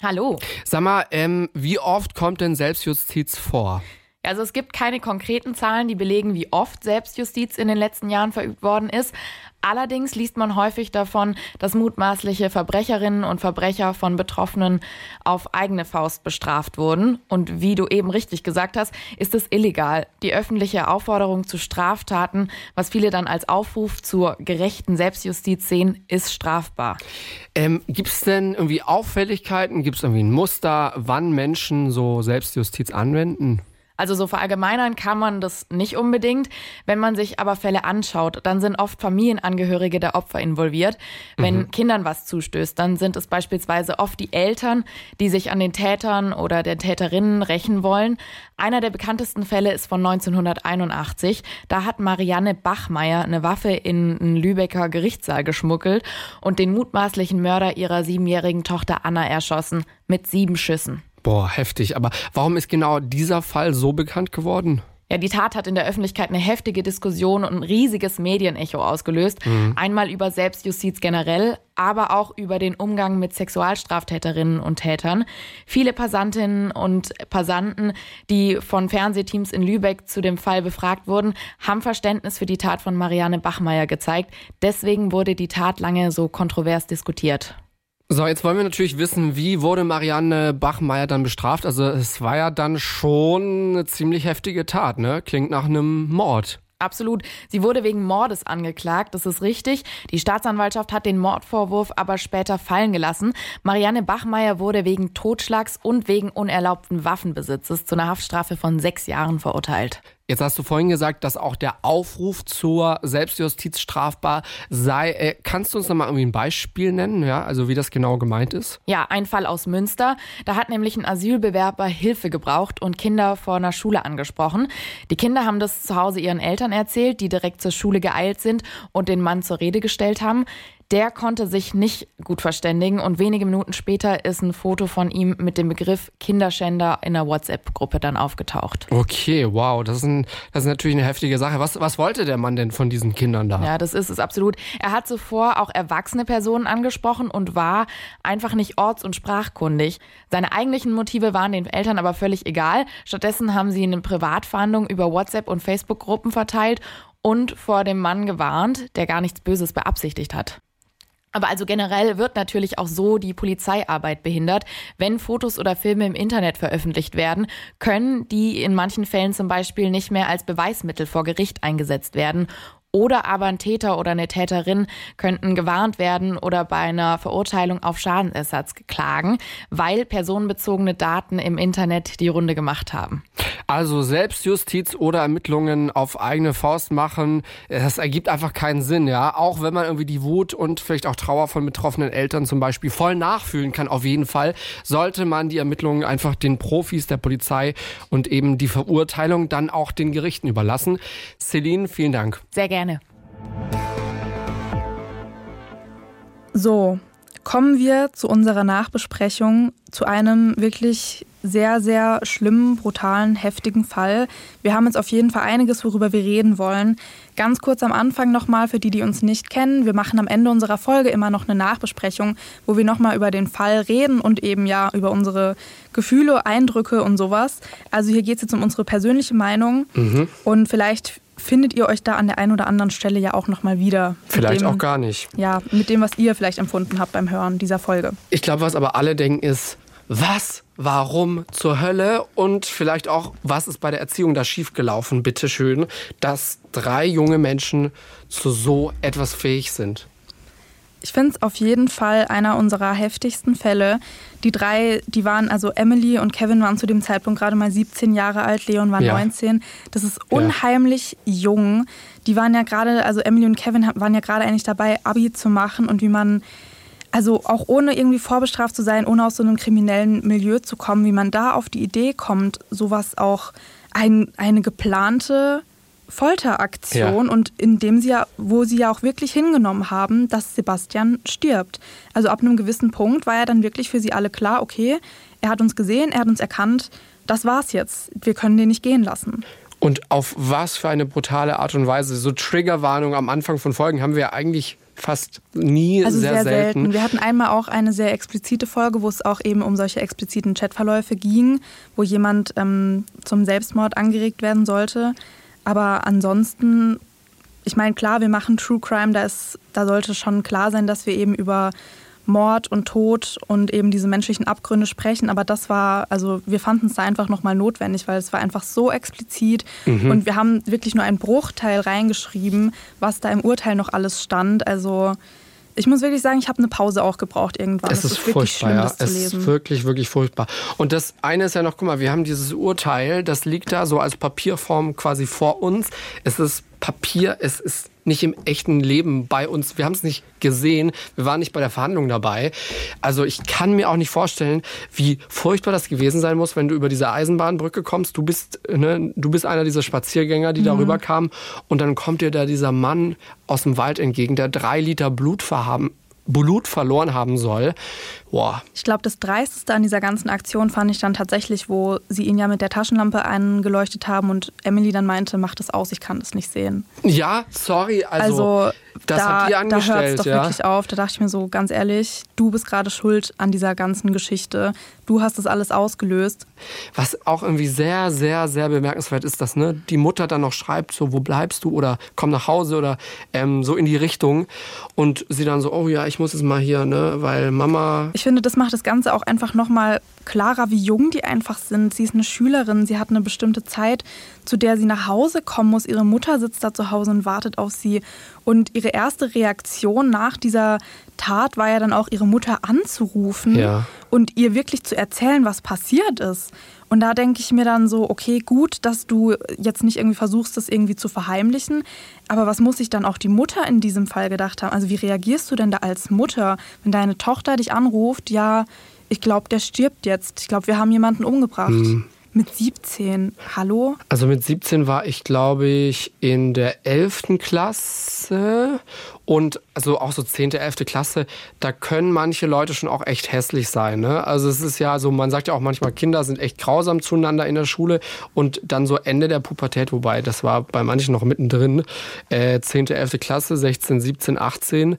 Hallo. Sag mal, ähm, wie oft kommt denn Selbstjustiz vor? Also es gibt keine konkreten Zahlen, die belegen, wie oft Selbstjustiz in den letzten Jahren verübt worden ist. Allerdings liest man häufig davon, dass mutmaßliche Verbrecherinnen und Verbrecher von Betroffenen auf eigene Faust bestraft wurden. Und wie du eben richtig gesagt hast, ist es illegal. Die öffentliche Aufforderung zu Straftaten, was viele dann als Aufruf zur gerechten Selbstjustiz sehen, ist strafbar. Ähm, Gibt es denn irgendwie Auffälligkeiten? Gibt es irgendwie ein Muster, wann Menschen so Selbstjustiz anwenden? Also so verallgemeinern kann man das nicht unbedingt. Wenn man sich aber Fälle anschaut, dann sind oft Familienangehörige der Opfer involviert. Wenn mhm. Kindern was zustößt, dann sind es beispielsweise oft die Eltern, die sich an den Tätern oder der Täterinnen rächen wollen. Einer der bekanntesten Fälle ist von 1981. Da hat Marianne Bachmeier eine Waffe in einen Lübecker Gerichtssaal geschmuggelt und den mutmaßlichen Mörder ihrer siebenjährigen Tochter Anna erschossen mit sieben Schüssen. Boah, heftig. Aber warum ist genau dieser Fall so bekannt geworden? Ja, die Tat hat in der Öffentlichkeit eine heftige Diskussion und ein riesiges Medienecho ausgelöst. Mhm. Einmal über Selbstjustiz generell, aber auch über den Umgang mit Sexualstraftäterinnen und Tätern. Viele Passantinnen und Passanten, die von Fernsehteams in Lübeck zu dem Fall befragt wurden, haben Verständnis für die Tat von Marianne Bachmeier gezeigt. Deswegen wurde die Tat lange so kontrovers diskutiert. So, jetzt wollen wir natürlich wissen, wie wurde Marianne Bachmeier dann bestraft? Also es war ja dann schon eine ziemlich heftige Tat, ne? Klingt nach einem Mord. Absolut. Sie wurde wegen Mordes angeklagt, das ist richtig. Die Staatsanwaltschaft hat den Mordvorwurf aber später fallen gelassen. Marianne Bachmeier wurde wegen Totschlags und wegen unerlaubten Waffenbesitzes zu einer Haftstrafe von sechs Jahren verurteilt. Jetzt hast du vorhin gesagt, dass auch der Aufruf zur Selbstjustiz strafbar sei. Äh, kannst du uns noch mal irgendwie ein Beispiel nennen, ja? Also wie das genau gemeint ist? Ja, ein Fall aus Münster. Da hat nämlich ein Asylbewerber Hilfe gebraucht und Kinder vor einer Schule angesprochen. Die Kinder haben das zu Hause ihren Eltern erzählt, die direkt zur Schule geeilt sind und den Mann zur Rede gestellt haben. Der konnte sich nicht gut verständigen und wenige Minuten später ist ein Foto von ihm mit dem Begriff Kinderschänder in einer WhatsApp-Gruppe dann aufgetaucht. Okay, wow, das ist, ein, das ist natürlich eine heftige Sache. Was, was wollte der Mann denn von diesen Kindern da? Ja, das ist es absolut. Er hat zuvor auch erwachsene Personen angesprochen und war einfach nicht orts- und sprachkundig. Seine eigentlichen Motive waren den Eltern aber völlig egal. Stattdessen haben sie eine Privatfahndung über WhatsApp und Facebook-Gruppen verteilt und vor dem Mann gewarnt, der gar nichts Böses beabsichtigt hat. Aber also generell wird natürlich auch so die Polizeiarbeit behindert. Wenn Fotos oder Filme im Internet veröffentlicht werden, können die in manchen Fällen zum Beispiel nicht mehr als Beweismittel vor Gericht eingesetzt werden. Oder aber ein Täter oder eine Täterin könnten gewarnt werden oder bei einer Verurteilung auf Schadenersatz klagen, weil personenbezogene Daten im Internet die Runde gemacht haben. Also Selbstjustiz oder Ermittlungen auf eigene Faust machen, das ergibt einfach keinen Sinn, ja. Auch wenn man irgendwie die Wut und vielleicht auch Trauer von betroffenen Eltern zum Beispiel voll nachfühlen kann, auf jeden Fall, sollte man die Ermittlungen einfach den Profis der Polizei und eben die Verurteilung dann auch den Gerichten überlassen. Celine, vielen Dank. Sehr gerne gerne. So, kommen wir zu unserer Nachbesprechung zu einem wirklich sehr, sehr schlimmen, brutalen, heftigen Fall. Wir haben jetzt auf jeden Fall einiges, worüber wir reden wollen. Ganz kurz am Anfang nochmal für die, die uns nicht kennen. Wir machen am Ende unserer Folge immer noch eine Nachbesprechung, wo wir nochmal über den Fall reden und eben ja über unsere Gefühle, Eindrücke und sowas. Also hier geht es jetzt um unsere persönliche Meinung mhm. und vielleicht findet ihr euch da an der einen oder anderen Stelle ja auch nochmal wieder. Vielleicht dem, auch gar nicht. Ja, mit dem, was ihr vielleicht empfunden habt beim Hören dieser Folge. Ich glaube, was aber alle denken ist, was, warum zur Hölle und vielleicht auch, was ist bei der Erziehung da schiefgelaufen, bitteschön, dass drei junge Menschen zu so etwas fähig sind. Ich finde es auf jeden Fall einer unserer heftigsten Fälle. Die drei, die waren, also Emily und Kevin waren zu dem Zeitpunkt gerade mal 17 Jahre alt, Leon war ja. 19. Das ist unheimlich ja. jung. Die waren ja gerade, also Emily und Kevin waren ja gerade eigentlich dabei, Abi zu machen und wie man, also auch ohne irgendwie vorbestraft zu sein, ohne aus so einem kriminellen Milieu zu kommen, wie man da auf die Idee kommt, sowas auch ein, eine geplante Folteraktion ja. und in dem sie ja, wo sie ja auch wirklich hingenommen haben, dass Sebastian stirbt. Also ab einem gewissen Punkt war ja dann wirklich für sie alle klar, okay, er hat uns gesehen, er hat uns erkannt, das war's jetzt. Wir können den nicht gehen lassen. Und auf was für eine brutale Art und Weise. So Triggerwarnung am Anfang von Folgen haben wir ja eigentlich fast nie, also sehr, sehr selten. selten. Wir hatten einmal auch eine sehr explizite Folge, wo es auch eben um solche expliziten Chatverläufe ging, wo jemand ähm, zum Selbstmord angeregt werden sollte. Aber ansonsten, ich meine, klar, wir machen True Crime, da, ist, da sollte schon klar sein, dass wir eben über Mord und Tod und eben diese menschlichen Abgründe sprechen. Aber das war, also wir fanden es da einfach nochmal notwendig, weil es war einfach so explizit. Mhm. Und wir haben wirklich nur einen Bruchteil reingeschrieben, was da im Urteil noch alles stand. Also ich muss wirklich sagen, ich habe eine Pause auch gebraucht irgendwann. Es ist, ist furchtbar, ja. Es ist wirklich, wirklich furchtbar. Und das eine ist ja noch, guck mal, wir haben dieses Urteil, das liegt da so als Papierform quasi vor uns. Es ist Papier, es ist nicht im echten Leben bei uns. Wir haben es nicht gesehen. Wir waren nicht bei der Verhandlung dabei. Also ich kann mir auch nicht vorstellen, wie furchtbar das gewesen sein muss, wenn du über diese Eisenbahnbrücke kommst. Du bist, ne, du bist einer dieser Spaziergänger, die mhm. darüber kamen. Und dann kommt dir da dieser Mann aus dem Wald entgegen, der drei Liter Blut verhaben Blut verloren haben soll. Boah. Ich glaube, das Dreisteste an dieser ganzen Aktion fand ich dann tatsächlich, wo sie ihn ja mit der Taschenlampe angeleuchtet haben und Emily dann meinte, mach das aus, ich kann das nicht sehen. Ja, sorry, also, also das da, hat die angestellt. Da hört es doch ja? wirklich auf. Da dachte ich mir so, ganz ehrlich, du bist gerade schuld an dieser ganzen Geschichte. Du hast das alles ausgelöst. Was auch irgendwie sehr, sehr, sehr bemerkenswert ist, dass ne, die Mutter dann noch schreibt, so, wo bleibst du? Oder komm nach Hause oder ähm, so in die Richtung. Und sie dann so, oh ja, ich muss jetzt mal hier, ne, weil Mama ich finde, das macht das Ganze auch einfach nochmal klarer, wie jung die einfach sind. Sie ist eine Schülerin, sie hat eine bestimmte Zeit, zu der sie nach Hause kommen muss. Ihre Mutter sitzt da zu Hause und wartet auf sie. Und ihre erste Reaktion nach dieser Tat war ja dann auch, ihre Mutter anzurufen Ja. und ihr wirklich zu erzählen, was passiert ist. Und da denke ich mir dann so, okay, gut, dass du jetzt nicht irgendwie versuchst, das irgendwie zu verheimlichen. Aber was muss sich dann auch die Mutter in diesem Fall gedacht haben? Also wie reagierst du denn da als Mutter, wenn deine Tochter dich anruft, ja, ich glaube, der stirbt jetzt. Ich glaube, wir haben jemanden umgebracht. Mit 17. Hallo? Also mit 17 war ich, glaube ich, in der 11. Klasse und also auch so 10., 11. Klasse. Da können manche Leute schon auch echt hässlich sein. Ne? Also es ist ja so, man sagt ja auch manchmal, Kinder sind echt grausam zueinander in der Schule und dann so Ende der Pubertät, wobei das war bei manchen noch mittendrin, äh, 10., 11. Klasse, 16, 17, 18.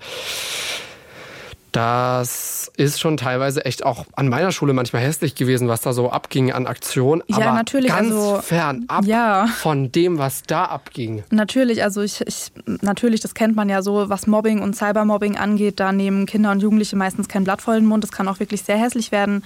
Das ist schon teilweise echt auch an meiner Schule manchmal hässlich gewesen, was da so abging an Aktionen. Ja, aber natürlich, Ganz also, fernab ja. von dem, was da abging. Natürlich, also ich, ich, natürlich, das kennt man ja so, was Mobbing und Cybermobbing angeht, da nehmen Kinder und Jugendliche meistens kein Blatt vor den Mund. Das kann auch wirklich sehr hässlich werden.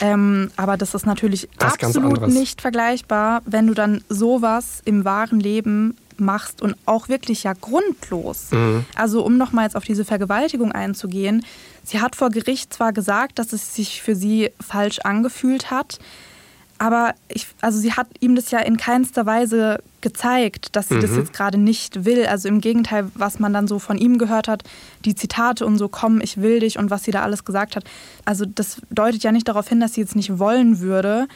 Ähm, aber das ist natürlich Das absolut nicht vergleichbar, wenn du dann sowas im wahren Leben machst und auch wirklich ja grundlos. Mhm. Also um nochmal jetzt auf diese Vergewaltigung einzugehen, sie hat vor Gericht zwar gesagt, dass es sich für sie falsch angefühlt hat, aber ich, also sie hat ihm das ja in keinster Weise gezeigt, dass sie das Mhm. jetzt gerade nicht will. Also im Gegenteil, was man dann so von ihm gehört hat, die Zitate und so, komm, ich will dich und was sie da alles gesagt hat. Also das deutet ja nicht darauf hin, dass sie jetzt nicht wollen würde.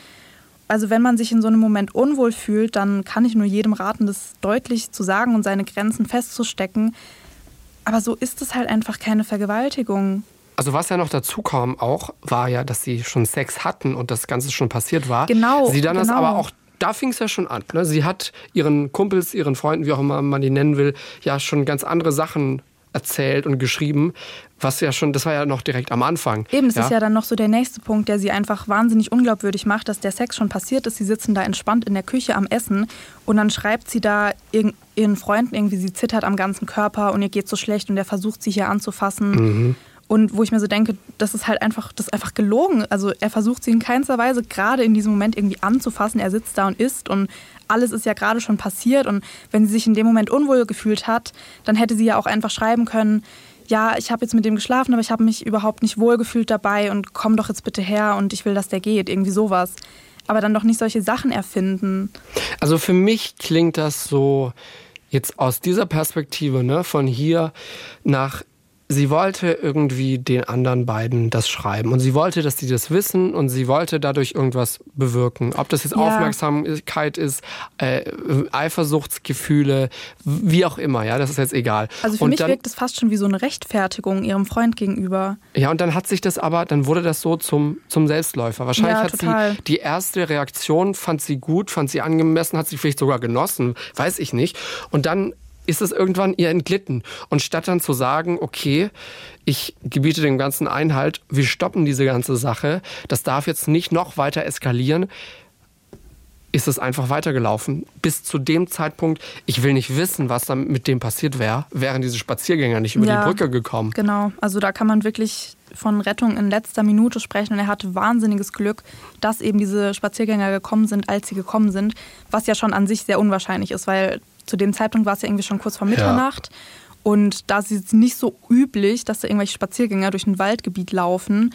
Also wenn man sich in so einem Moment unwohl fühlt, dann kann ich nur jedem raten, das deutlich zu sagen und seine Grenzen festzustecken. Aber so ist es halt einfach keine Vergewaltigung. Also was ja noch dazu kam auch, war ja, dass sie schon Sex hatten und das Ganze schon passiert war. Genau, Sie dann das genau. aber auch, da fing es ja schon an. Ne? Sie hat ihren Kumpels, ihren Freunden, wie auch immer man die nennen will, ja schon ganz andere Sachen erzählt und geschrieben, was ja schon, das war ja noch direkt am Anfang. Eben, es ist ja dann noch so der nächste Punkt, der sie einfach wahnsinnig unglaubwürdig macht, dass der Sex schon passiert ist. Sie sitzen da entspannt in der Küche am Essen und dann schreibt sie da ihren Freunden irgendwie, sie zittert am ganzen Körper und ihr geht so schlecht und er versucht sie hier anzufassen. Mhm. Und wo ich mir so denke, das ist halt einfach, das ist einfach gelogen. Also er versucht sie in keinster Weise gerade in diesem Moment irgendwie anzufassen. Er sitzt da und isst und alles ist ja gerade schon passiert. Und wenn sie sich in dem Moment unwohl gefühlt hat, dann hätte sie ja auch einfach schreiben können, ja, ich habe jetzt mit dem geschlafen, aber ich habe mich überhaupt nicht wohlgefühlt dabei und komm doch jetzt bitte her und ich will, dass der geht. Irgendwie sowas. Aber dann doch nicht solche Sachen erfinden. Also für mich klingt das so jetzt aus dieser Perspektive, ne, von hier nach sie wollte irgendwie den anderen beiden das schreiben und sie wollte, dass die das wissen und sie wollte dadurch irgendwas bewirken. Ob das jetzt Ja. Aufmerksamkeit ist, äh, Eifersuchtsgefühle, wie auch immer, ja, das ist jetzt egal. Also für und mich dann, wirkt es fast schon wie so eine Rechtfertigung ihrem Freund gegenüber. Ja, und dann hat sich das aber, dann wurde das so zum, zum Selbstläufer. Wahrscheinlich Ja, hat total. sie die erste Reaktion, fand sie gut, fand sie angemessen, hat sie vielleicht sogar genossen, weiß ich nicht. Und dann ist es irgendwann ihr entglitten. Und statt dann zu sagen, okay, ich gebiete dem Ganzen Einhalt, wir stoppen diese ganze Sache, das darf jetzt nicht noch weiter eskalieren, ist es einfach weitergelaufen. Bis zu dem Zeitpunkt, ich will nicht wissen, was dann mit dem passiert wäre, wären diese Spaziergänger nicht über Ja. die Brücke gekommen. Genau, also da kann man wirklich von Rettung in letzter Minute sprechen und er hatte wahnsinniges Glück, dass eben diese Spaziergänger gekommen sind, als sie gekommen sind, was ja schon an sich sehr unwahrscheinlich ist, weil zu dem Zeitpunkt war es ja irgendwie schon kurz vor Mitternacht und da ist es nicht so üblich, dass da irgendwelche Spaziergänger durch ein Waldgebiet laufen.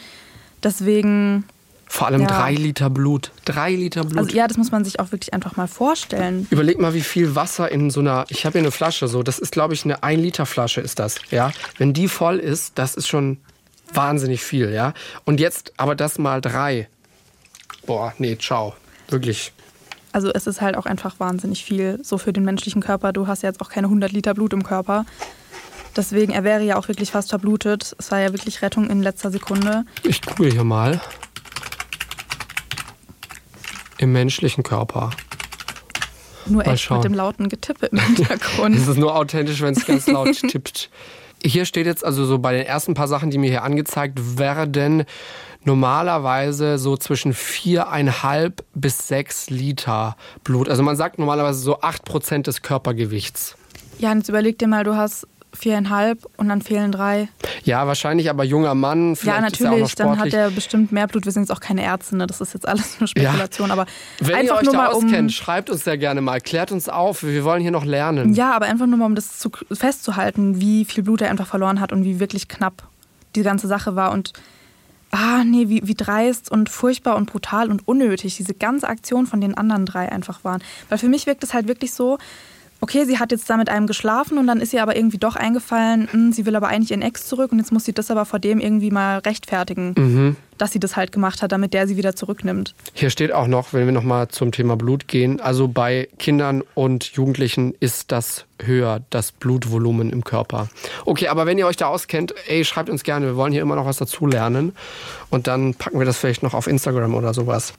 Deswegen, Vor allem Ja. drei Liter Blut. Drei Liter Blut. also ja, das muss man sich auch wirklich einfach mal vorstellen. Überleg mal, wie viel Wasser in so einer. Ich habe hier eine Flasche, so. Das ist, glaube ich, eine 1 Liter Flasche ist das. Ja, wenn die voll ist, das ist schon wahnsinnig viel, ja. Und jetzt aber das mal drei. Boah, nee, ciao. Wirklich. Also es ist halt auch einfach wahnsinnig viel so für den menschlichen Körper. Du hast ja jetzt auch keine 100 Liter Blut im Körper. Deswegen, er wäre ja auch wirklich fast verblutet. Es war ja wirklich Rettung in letzter Sekunde. Ich google hier mal. Im menschlichen Körper. Nur Mal echt schauen. mit dem lauten Getippe im Hintergrund. Es ist nur authentisch, wenn es ganz laut tippt. Hier steht jetzt also so bei den ersten paar Sachen, die mir hier angezeigt werden, normalerweise so zwischen viereinhalb bis sechs Liter Blut. Also man sagt normalerweise so acht Prozent des Körpergewichts. Ja, und jetzt überleg dir mal, du hast viereinhalb und dann fehlen drei. Ja, wahrscheinlich aber junger Mann. Ja, natürlich, dann hat er bestimmt mehr Blut. Wir sind jetzt auch keine Ärzte, ne? das ist jetzt alles nur Spekulation. Ja. Aber Wenn einfach ihr euch nur da mal auskennt, um, schreibt uns sehr gerne mal, klärt uns auf, wir wollen hier noch lernen. Ja, aber einfach nur mal, um das zu, festzuhalten, wie viel Blut er einfach verloren hat und wie wirklich knapp die ganze Sache war. Und ah, nee, wie, wie dreist und furchtbar und brutal und unnötig diese ganze Aktion von den anderen drei einfach waren. Weil für mich wirkt es halt wirklich so, okay, sie hat jetzt da mit einem geschlafen und dann ist ihr aber irgendwie doch eingefallen, mh, sie will aber eigentlich ihren Ex zurück und jetzt muss sie das aber vor dem irgendwie mal rechtfertigen, Mhm. dass sie das halt gemacht hat, damit der sie wieder zurücknimmt. Hier steht auch noch, wenn wir nochmal zum Thema Blut gehen, also bei Kindern und Jugendlichen ist das höher, das Blutvolumen im Körper. Okay, aber wenn ihr euch da auskennt, ey, schreibt uns gerne, wir wollen hier immer noch was dazulernen und dann packen wir das vielleicht noch auf Instagram oder sowas.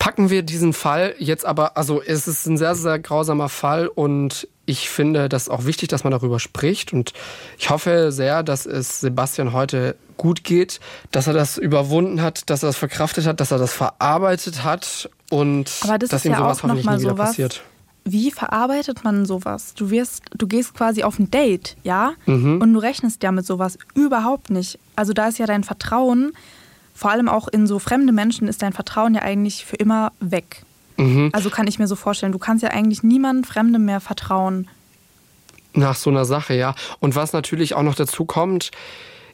Packen wir diesen Fall jetzt aber, also es ist ein sehr, sehr grausamer Fall und ich finde das auch wichtig, dass man darüber spricht und ich hoffe sehr, dass es Sebastian heute gut geht, dass er das überwunden hat, dass er das verkraftet hat, dass er das verarbeitet hat und Aber das dass ist ihm ja sowas auch noch hoffentlich mal nie wieder sowas. passiert. Wie verarbeitet man sowas? Du wirst, du gehst quasi auf ein Date, ja? Mhm. Und du rechnest ja mit sowas überhaupt nicht. Also da ist ja dein Vertrauen, vor allem auch in so fremde Menschen, ist dein Vertrauen ja eigentlich für immer weg. Mhm. Also kann ich mir so vorstellen, du kannst ja eigentlich niemandem Fremdem mehr vertrauen. Nach so einer Sache, ja. Und was natürlich auch noch dazu kommt,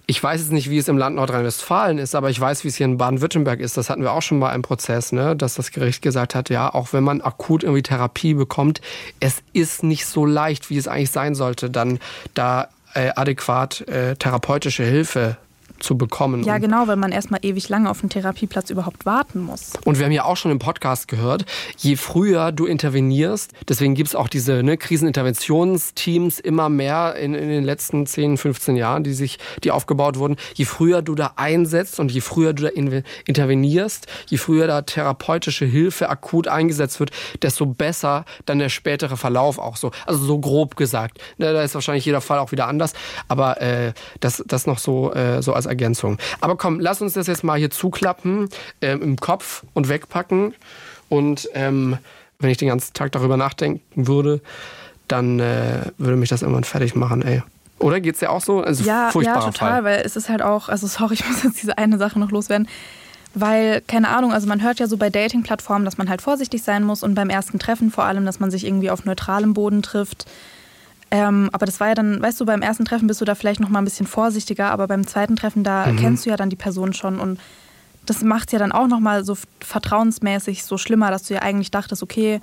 ich weiß jetzt nicht, wie es im Land Nordrhein-Westfalen ist, aber ich weiß, wie es hier in Baden-Württemberg ist. Das hatten wir auch schon mal im Prozess, ne? dass das Gericht gesagt hat, ja, auch wenn man akut irgendwie Therapie bekommt, es ist nicht so leicht, wie es eigentlich sein sollte, dann da äh, adäquat äh, therapeutische Hilfe zu bekommen. Ja, genau, weil man erstmal ewig lange auf einen Therapieplatz überhaupt warten muss. Und wir haben ja auch schon im Podcast gehört, je früher du intervenierst, deswegen gibt es auch diese ne, Kriseninterventionsteams immer mehr in, in den letzten 10, 15 Jahren, die sich, die aufgebaut wurden, je früher du da einsetzt und je früher du da in, intervenierst, je früher da therapeutische Hilfe akut eingesetzt wird, desto besser dann der spätere Verlauf auch so. Also so grob gesagt. Ne, da ist wahrscheinlich jeder Fall auch wieder anders, aber äh, das, das noch so, äh, so als Ergänzung. Aber komm, lass uns das jetzt mal hier zuklappen, ähm, im Kopf und wegpacken. Und ähm, wenn ich den ganzen Tag darüber nachdenken würde, dann äh, würde mich das irgendwann fertig machen, ey. Oder geht's dir auch so? Also ja, ja, total, Fall. weil es ist halt auch, also sorry, ich muss jetzt diese eine Sache noch loswerden. Weil, keine Ahnung, also man hört ja so bei Dating-Plattformen, dass man halt vorsichtig sein muss und beim ersten Treffen vor allem, dass man sich irgendwie auf neutralem Boden trifft. Ähm, aber das war ja dann, weißt du, beim ersten Treffen bist du da vielleicht noch mal ein bisschen vorsichtiger, aber beim zweiten Treffen, da Mhm. kennst du ja dann die Person schon und das macht ja dann auch noch mal so vertrauensmäßig so schlimmer, dass du ja eigentlich dachtest, okay,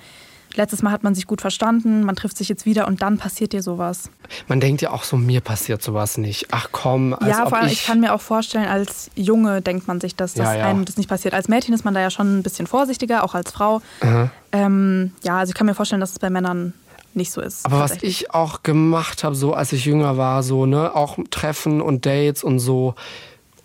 letztes Mal hat man sich gut verstanden, man trifft sich jetzt wieder und dann passiert dir sowas. Man denkt ja auch so, mir passiert sowas nicht. Ach komm, als ja, vor allem, ich, ich kann mir auch vorstellen, als Junge denkt man sich, dass das Ja, ja. einem das nicht passiert. Als Mädchen ist man da ja schon ein bisschen vorsichtiger, auch als Frau. Aha. Ähm, ja, also ich kann mir vorstellen, dass es bei Männern nicht so ist. Aber was ich auch gemacht habe, so als ich jünger war, so, ne, auch Treffen und Dates und so,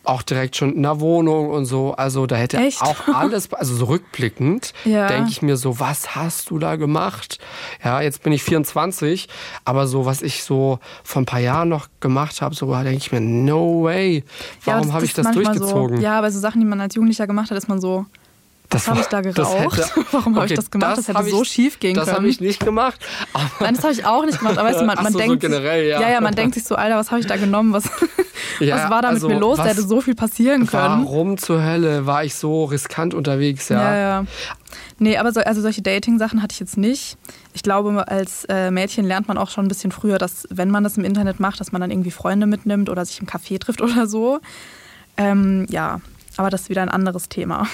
auch direkt schon in der Wohnung und so, also da hätte Echt? auch alles, also so rückblickend, Ja. denke ich mir so, was hast du da gemacht? Ja, jetzt bin ich 24, aber so, was ich so vor ein paar Jahren noch gemacht habe, so denke ich mir, no way, Ja, warum habe ich das manchmal So, So, ja, aber so Sachen, die man als Jugendlicher gemacht hat, ist man so, was habe ich da das geraucht? hätte- Warum habe ich Okay, das gemacht? Das, hätte hab so ich- schief gehen Das können. habe ich nicht gemacht. Nein, das habe ich auch nicht gemacht. Aber weißt du, man, man so, so denkt generell, sich, ja. ja, ja, man denkt sich so, Alter, was habe ich da genommen? Was, Ja, was war da also, mit mir los? Da hätte so viel passieren können. warum zur Hölle war ich so riskant unterwegs? Ja, Ja, ja. Nee, aber so, also solche Dating-Sachen hatte ich jetzt nicht. Ich glaube, als äh, Mädchen lernt man auch schon ein bisschen früher, dass wenn man das im Internet macht, dass man dann irgendwie Freunde mitnimmt oder sich im Café trifft oder so. Ähm, ja, aber das ist wieder ein anderes Thema.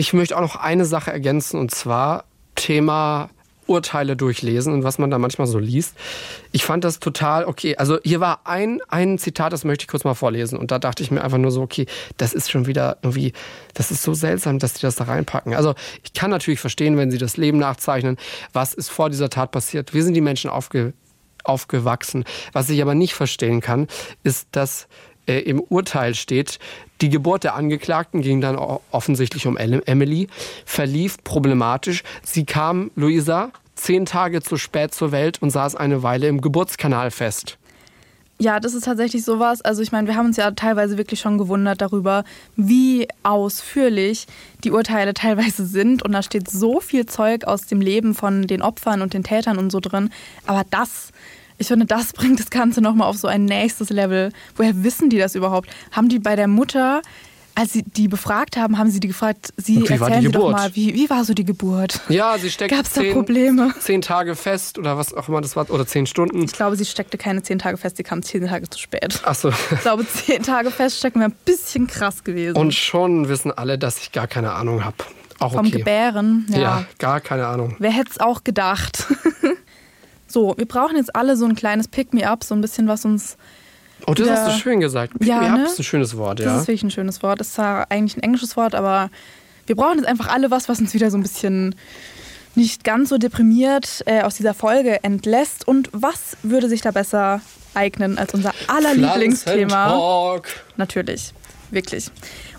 Ich möchte auch noch eine Sache ergänzen und zwar Thema Urteile durchlesen und was man da manchmal so liest. Ich fand das total okay. Also hier war ein, ein Zitat, das möchte ich kurz mal vorlesen. Und da dachte ich mir einfach nur so, okay, das ist schon wieder irgendwie, das ist so seltsam, dass die das da reinpacken. Also ich kann natürlich verstehen, wenn sie das Leben nachzeichnen, was ist vor dieser Tat passiert. Wir sind die Menschen aufge, aufgewachsen. Was ich aber nicht verstehen kann, ist, dass äh, im Urteil steht, die Geburt der Angeklagten ging dann offensichtlich um Emily, verlief problematisch. Sie kam, Luisa, zehn Tage zu spät zur Welt und saß eine Weile im Geburtskanal fest. Ja, das ist tatsächlich sowas. Also ich meine, wir haben uns ja teilweise wirklich schon gewundert darüber, wie ausführlich die Urteile teilweise sind. Und da steht so viel Zeug aus dem Leben von den Opfern und den Tätern und so drin. Aber das Ich finde, das bringt das Ganze nochmal auf so ein nächstes Level. Woher wissen die das überhaupt? Haben die bei der Mutter, als sie die befragt haben, haben sie die gefragt, sie Und wie war erzählen die sie doch Geburt? mal, wie, wie war so die Geburt? Ja, sie steckt Gab's da zehn, Probleme? zehn Tage fest oder was auch immer das war, oder zehn Stunden. Ich glaube, sie steckte keine zehn Tage fest, sie kam zehn Tage zu spät. Achso. Ich glaube, zehn Tage feststecken wäre ein bisschen krass gewesen. Und schon wissen alle, dass ich gar keine Ahnung habe. Auch Vom okay. Gebären, ja. Ja, gar keine Ahnung. Wer hätte es auch gedacht? so, wir brauchen jetzt alle so ein kleines Pick-me-up, so ein bisschen, was uns. Oh, das hast du schön gesagt. Pick Ja, ne? ist ein schönes Wort, Das ja. ist wirklich ein schönes Wort. Das ist zwar eigentlich ein englisches Wort, aber wir brauchen jetzt einfach alle was, was uns wieder so ein bisschen nicht ganz so deprimiert äh, aus dieser Folge entlässt. Und was würde sich da besser eignen als unser aller Lieblingsthema? Natürlich, wirklich.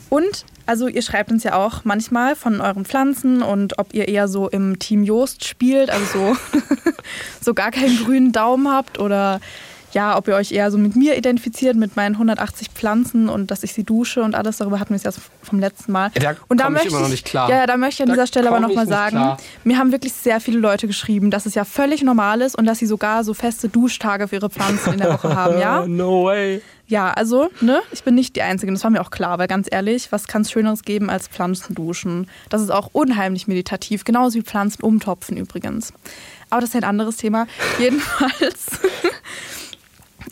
Und also ihr schreibt uns ja auch manchmal von euren Pflanzen und ob ihr eher so im Team Joost spielt, also so, so gar keinen grünen Daumen habt oder ja, ob ihr euch eher so mit mir identifiziert, mit meinen 180 Pflanzen und dass ich sie dusche und alles. Darüber hatten wir es ja vom letzten Mal. Ja, da und komm ich immer noch nicht klar. Ja, da möchte ich an Da dieser Stelle aber nochmal sagen, klar. mir haben wirklich sehr viele Leute geschrieben, dass es ja völlig normal ist und dass sie sogar so feste Duschtage für ihre Pflanzen in der Woche haben, ja? No way. Ja, also, ne, ich bin nicht die Einzige. Das war mir auch klar, weil ganz ehrlich, was kann es Schöneres geben als Pflanzen duschen? Das ist auch unheimlich meditativ, genauso wie Pflanzen umtopfen übrigens. Aber das ist ein anderes Thema. Jedenfalls,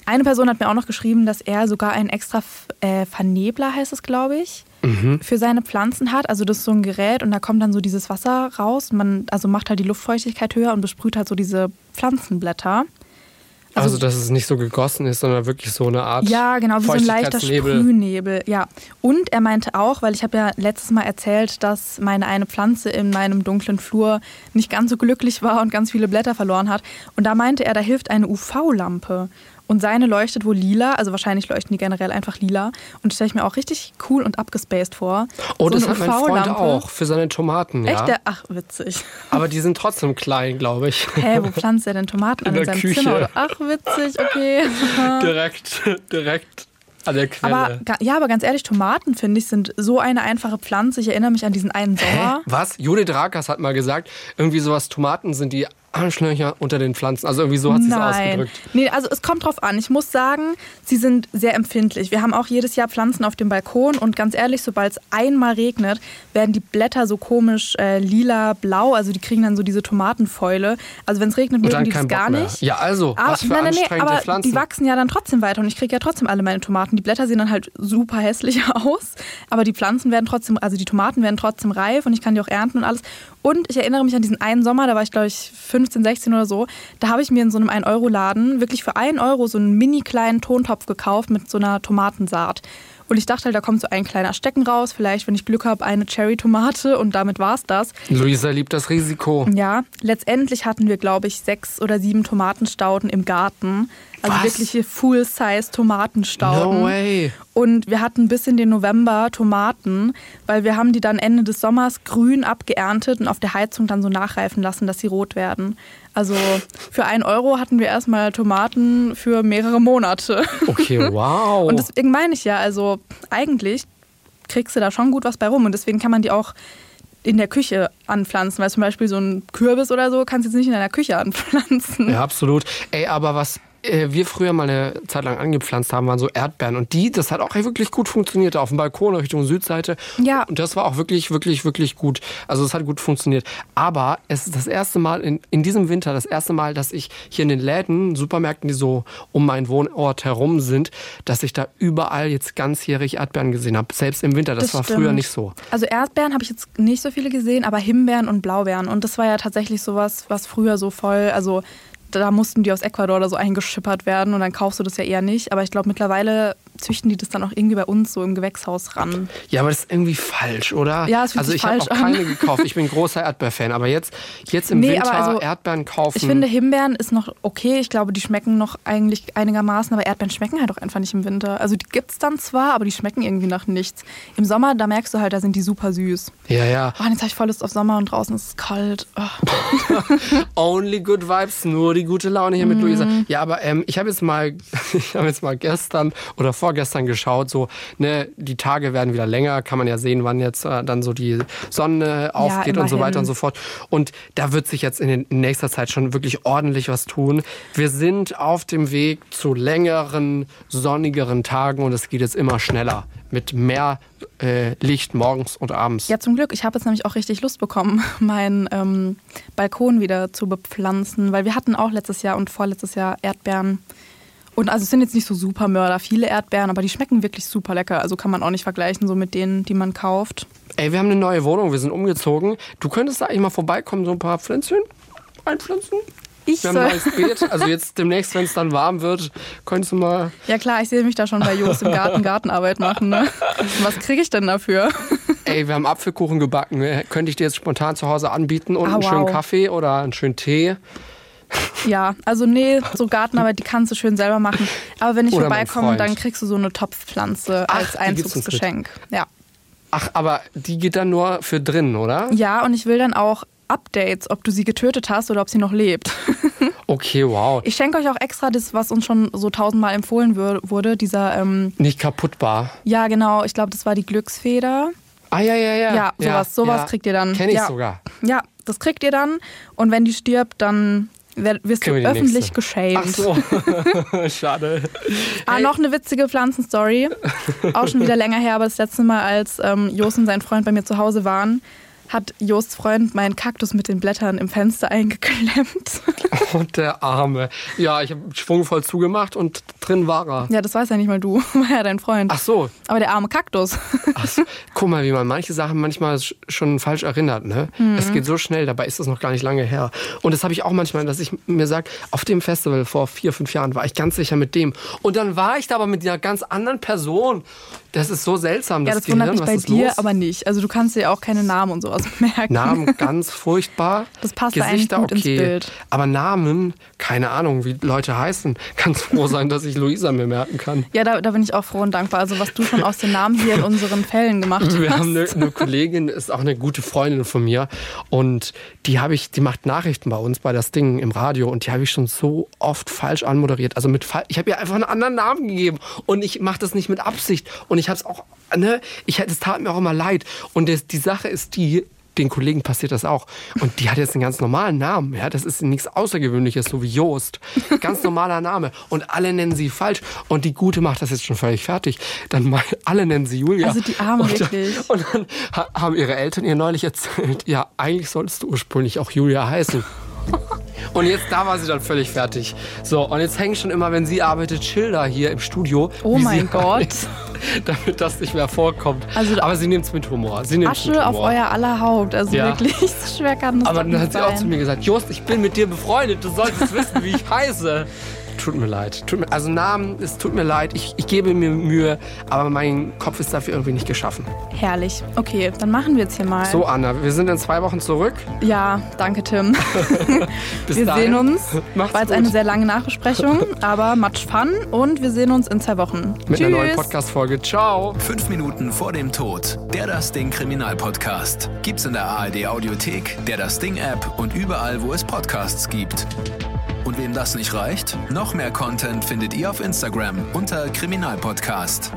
eine Person hat mir auch noch geschrieben, dass er sogar einen extra äh, Vernebler, heißt es, glaube ich, für seine Pflanzen hat. Also das ist so ein Gerät und da kommt dann so dieses Wasser raus. Man also macht halt die Luftfeuchtigkeit höher und besprüht halt so diese Pflanzenblätter. Also, dass es nicht so gegossen ist, sondern wirklich so eine Art Ja, genau, wie so ein leichter. Sprühnebel. Ja. Und er meinte auch, weil ich habe ja letztes Mal erzählt, dass meine eine Pflanze in meinem dunklen Flur nicht ganz so glücklich war und ganz viele Blätter verloren hat. Und da meinte er, da hilft eine UV-Lampe. Und seine leuchtet wohl lila, also wahrscheinlich leuchten die generell einfach lila. Und das stelle ich mir auch richtig cool und abgespaced vor. Oh, So das hat mein Freund auch für seine Tomaten, ja. Echt? Der, ach, witzig. Aber die sind trotzdem klein, glaube ich. Hä, wo pflanzt er denn Tomaten an? In seinem Küche. Zimmer? Oder? Ach, witzig, okay. direkt, direkt an der Quelle. Aber ja, aber ganz ehrlich, Tomaten finde ich sind so eine einfache Pflanze. Ich erinnere mich an diesen einen Hä? Sommer. Was? Judith Rakas hat mal gesagt, irgendwie sowas, Tomaten sind die Arschlöcher unter den Pflanzen. Also irgendwie so hat sie es ausgedrückt. Nee, also es kommt drauf an. Ich muss sagen, sie sind sehr empfindlich. Wir haben auch jedes Jahr Pflanzen auf dem Balkon und ganz ehrlich, sobald es einmal regnet, werden die Blätter so komisch äh, lila, blau. Also die kriegen dann so diese Tomatenfäule. Also wenn es regnet, mögen die das Bock gar mehr. nicht. Ja, also, Aber, was für nein, nein, nee, aber Pflanzen. die wachsen ja dann trotzdem weiter und ich kriege ja trotzdem alle meine Tomaten. Die Blätter sehen dann halt super hässlich aus, aber die Pflanzen werden trotzdem, also die Tomaten werden trotzdem reif und ich kann die auch ernten und alles. Und ich erinnere mich an diesen einen Sommer, da war ich glaube ich 15, 16 oder so, da habe ich mir in so einem 1-Euro-Laden wirklich für 1 Euro so einen mini kleinen Tontopf gekauft mit so einer Tomatensaat. Und ich dachte halt, da kommt so ein kleiner Stecken raus, vielleicht, wenn ich Glück habe, eine Cherry-Tomate und damit war's das. Luisa liebt das Risiko. Ja, letztendlich hatten wir, glaube ich, sechs oder sieben Tomatenstauden im Garten. Also Was? wirkliche Full-Size Tomatenstauden. No way. Und wir hatten bis in den November Tomaten, weil wir haben die dann Ende des Sommers grün abgeerntet und auf der Heizung dann so nachreifen lassen, dass sie rot werden. Also für einen Euro hatten wir erstmal Tomaten für mehrere Monate. Okay, wow. Und deswegen meine ich ja, also eigentlich kriegst du da schon gut was bei rum. Und deswegen kann man die auch in der Küche anpflanzen, weil zum Beispiel so ein Kürbis oder so kannst du jetzt nicht in deiner Küche anpflanzen. Ja, absolut. Ey, aber was wir früher mal eine Zeit lang angepflanzt haben, waren so Erdbeeren. Und die, das hat auch wirklich gut funktioniert. Auf dem Balkon Richtung Südseite. Ja. Und das war auch wirklich, wirklich, wirklich gut. Also es hat gut funktioniert. Aber es ist das erste Mal in, in diesem Winter, das erste Mal, dass ich hier in den Läden, Supermärkten, die so um meinen Wohnort herum sind, dass ich da überall jetzt ganzjährig Erdbeeren gesehen habe. Selbst im Winter. Das, war früher stimmt. nicht so. Also Erdbeeren habe ich jetzt nicht so viele gesehen, aber Himbeeren und Blaubeeren. Und das war ja tatsächlich sowas, was früher so voll, also da mussten die aus Ecuador oder so eingeschippert werden und dann kaufst du das ja eher nicht. Aber ich glaube, mittlerweile züchten die das dann auch irgendwie bei uns so im Gewächshaus ran. Ja, aber das ist irgendwie falsch, oder? Ja, es fühlt Also sich ich habe an. keine gekauft. Ich bin großer Erdbeerfan. Aber jetzt, jetzt im Nee, Winter also, Erdbeeren kaufen. Ich finde, Himbeeren ist noch okay. Ich glaube, die schmecken noch eigentlich einigermaßen, aber Erdbeeren schmecken halt auch einfach nicht im Winter. Also die gibt's dann zwar, aber die schmecken irgendwie nach nichts. Im Sommer, da merkst du halt, da sind die super süß. ja, ja. Oh, jetzt habe ich voll Lust auf Sommer und draußen ist es kalt. Oh. Only good vibes, nur die gute Laune hier Mhm. mit Luisa. Ja, aber ähm, ich habe jetzt mal, ich habe jetzt mal gestern oder vorgestern vorgestern geschaut. So, ne, die Tage werden wieder länger, kann man ja sehen, wann jetzt äh, dann so die Sonne aufgeht und so weiter und so fort. Und da wird sich jetzt in, in nächster Zeit schon wirklich ordentlich was tun. Wir sind auf dem Weg zu längeren, sonnigeren Tagen und es geht jetzt immer schneller mit mehr äh, Licht morgens und abends. Ja, zum Glück. Ich habe jetzt nämlich auch richtig Lust bekommen, meinen ähm, Balkon wieder zu bepflanzen, weil wir hatten auch letztes Jahr und vorletztes Jahr Erdbeeren. Und also es sind jetzt nicht so super Mörder, viele Erdbeeren, aber die schmecken wirklich super lecker. Also kann man auch nicht vergleichen so mit denen, die man kauft. Ey, wir haben eine neue Wohnung, wir sind umgezogen. Du könntest da eigentlich mal vorbeikommen, so ein paar Pflänzchen einpflanzen? Ich wir haben ein neues Beet. Also jetzt demnächst, wenn es dann warm wird, könntest du mal. Ja klar, ich sehe mich da schon bei Jos im Garten Gartenarbeit machen. Ne? Was kriege ich denn dafür? Ey, wir haben Apfelkuchen gebacken. Könnte ich dir jetzt spontan zu Hause anbieten und ah, einen wow. schönen Kaffee oder einen schönen Tee? Ja, also nee, so Gartenarbeit, die kannst du schön selber machen. Aber wenn ich Oder vorbeikomme, dann kriegst du so eine Topfpflanze Ach, als Einzugsgeschenk. Ja. Ach, aber die geht dann nur für drin, oder? Ja, und ich will dann auch Updates, ob du sie getötet hast oder ob sie noch lebt. Okay, wow. Ich schenke euch auch extra das, was uns schon so tausendmal empfohlen wurde, dieser... Ähm, Nicht kaputtbar. Ja, genau. Ich glaube, das war die Glücksfeder. Ah, ja, ja, ja. Ja, sowas, ja, sowas ja. kriegt ihr dann. Kenn ich ja. sogar. Ja, das kriegt ihr dann. Und wenn die stirbt, dann wirst du öffentlich nächste. geschämt. Ach so, schade. Ah, hey. noch eine witzige Pflanzenstory. Auch schon wieder länger her, aber das letzte Mal, als ähm, Jos und sein Freund bei mir zu Hause waren, hat Josts Freund meinen Kaktus mit den Blättern im Fenster eingeklemmt. Oh, der Arme. Ja, ich habe schwungvoll zugemacht und drin war er. Ja, das weiß ja nicht mal du. War ja dein Freund. Ach so. Aber der arme Kaktus. Ach so. Guck mal, wie man manche Sachen manchmal schon falsch erinnert. Ne? Mhm. Es geht so schnell, dabei ist das noch gar nicht lange her. Und das habe ich auch manchmal, dass ich mir sage, auf dem Festival vor vier, fünf Jahren war ich ganz sicher mit dem. Und dann war ich da aber mit einer ganz anderen Person. Das ist so seltsam. Ja, das wundert mich bei dir los? aber nicht. Also du kannst dir auch keine Namen und sowas merken. Namen ganz furchtbar. Das passt Gesichter gut okay. ins Bild. Aber Namen, keine Ahnung, wie Leute heißen. Ganz froh sein, dass ich Luisa mir merken kann. Ja, da, da, bin ich auch froh und dankbar. Also was du schon aus den Namen hier in unseren Fällen gemacht hast. Wir haben eine, eine Kollegin, ist auch eine gute Freundin von mir. Und die habe ich, die macht Nachrichten bei uns bei das Ding im Radio und die habe ich schon so oft falsch anmoderiert. Also mit ich habe ihr einfach einen anderen Namen gegeben und ich mache das nicht mit Absicht. Und ich habe es auch, ne, ich, es tat mir auch immer leid. Und das, die Sache ist die, den Kollegen passiert das auch. Und die hat jetzt einen ganz normalen Namen. Ja, das ist nichts Außergewöhnliches, so wie Joost. Ganz normaler Name. Und alle nennen sie falsch. Und die Gute macht das jetzt schon völlig fertig. Dann mal, alle nennen sie Julia. Also die Arme und wirklich. und dann haben ihre Eltern ihr neulich erzählt, ja, eigentlich solltest du ursprünglich auch Julia heißen. Und jetzt, da war sie dann völlig fertig. So, und jetzt hängen schon immer, wenn sie arbeitet, Schilder hier im Studio. Oh mein Gott. damit das nicht mehr vorkommt. Also, Aber sie nimmt es mit Humor. Sie Asche mit Humor. auf euer aller Haupt. Also ja. wirklich, schwer kann das Aber dann hat sie sein. auch zu mir gesagt, Jost, ich bin mit dir befreundet. Du solltest wissen, wie ich heiße. Tut mir leid. Tut mir, also Namen, es tut mir leid. Ich, ich gebe mir Mühe, aber mein Kopf ist dafür irgendwie nicht geschaffen. Herrlich. Okay, dann machen wir jetzt hier mal. So, Anna, wir sind in zwei Wochen zurück. Ja, danke, Tim. Bis wir dahin. sehen uns. Macht's War jetzt gut. eine sehr lange Nachbesprechung, aber much fun und wir sehen uns in zwei Wochen. Mit Tschüss. einer neuen Podcast-Folge. Ciao. Fünf Minuten vor dem Tod. Der Das Ding Kriminal-Podcast. Gibt's in der ARD-Audiothek, der Das Ding-App und überall, wo es Podcasts gibt. Und wem das nicht reicht, noch mehr Content findet ihr auf Instagram unter Kriminalpodcast.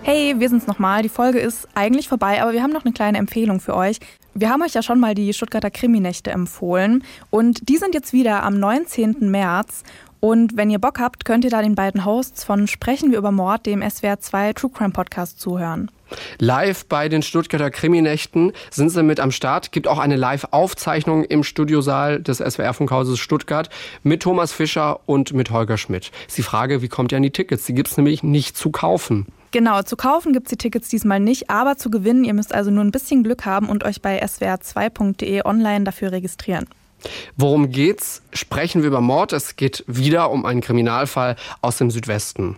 Hey, wir sind's nochmal. Die Folge ist eigentlich vorbei, aber wir haben noch eine kleine Empfehlung für euch. Wir haben euch ja schon mal die Stuttgarter Kriminächte empfohlen und die sind jetzt wieder am 19. März. Und wenn ihr Bock habt, könnt ihr da den beiden Hosts von Sprechen wir über Mord, dem SWR 2 True Crime Podcast, zuhören. Live bei den Stuttgarter Kriminächten sind sie mit am Start. Gibt auch eine Live-Aufzeichnung im Studiosaal des SWR-Funkhauses Stuttgart mit Thomas Fischer und mit Holger Schmidt. Ist die Frage, wie kommt ihr an die Tickets? Die gibt es nämlich nicht zu kaufen. Genau, zu kaufen gibt es die Tickets diesmal nicht, aber zu gewinnen, ihr müsst also nur ein bisschen Glück haben und euch bei swr2.de online dafür registrieren. Worum geht's? Sprechen wir über Mord. Es geht wieder um einen Kriminalfall aus dem Südwesten.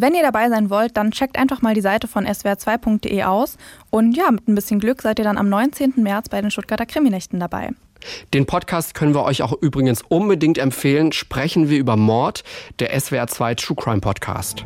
Wenn ihr dabei sein wollt, dann checkt einfach mal die Seite von swr2.de aus. Und ja, mit ein bisschen Glück seid ihr dann am 19. März bei den Stuttgarter Kriminächten dabei. Den Podcast können wir euch auch übrigens unbedingt empfehlen. Sprechen wir über Mord, der SWR2 True Crime Podcast.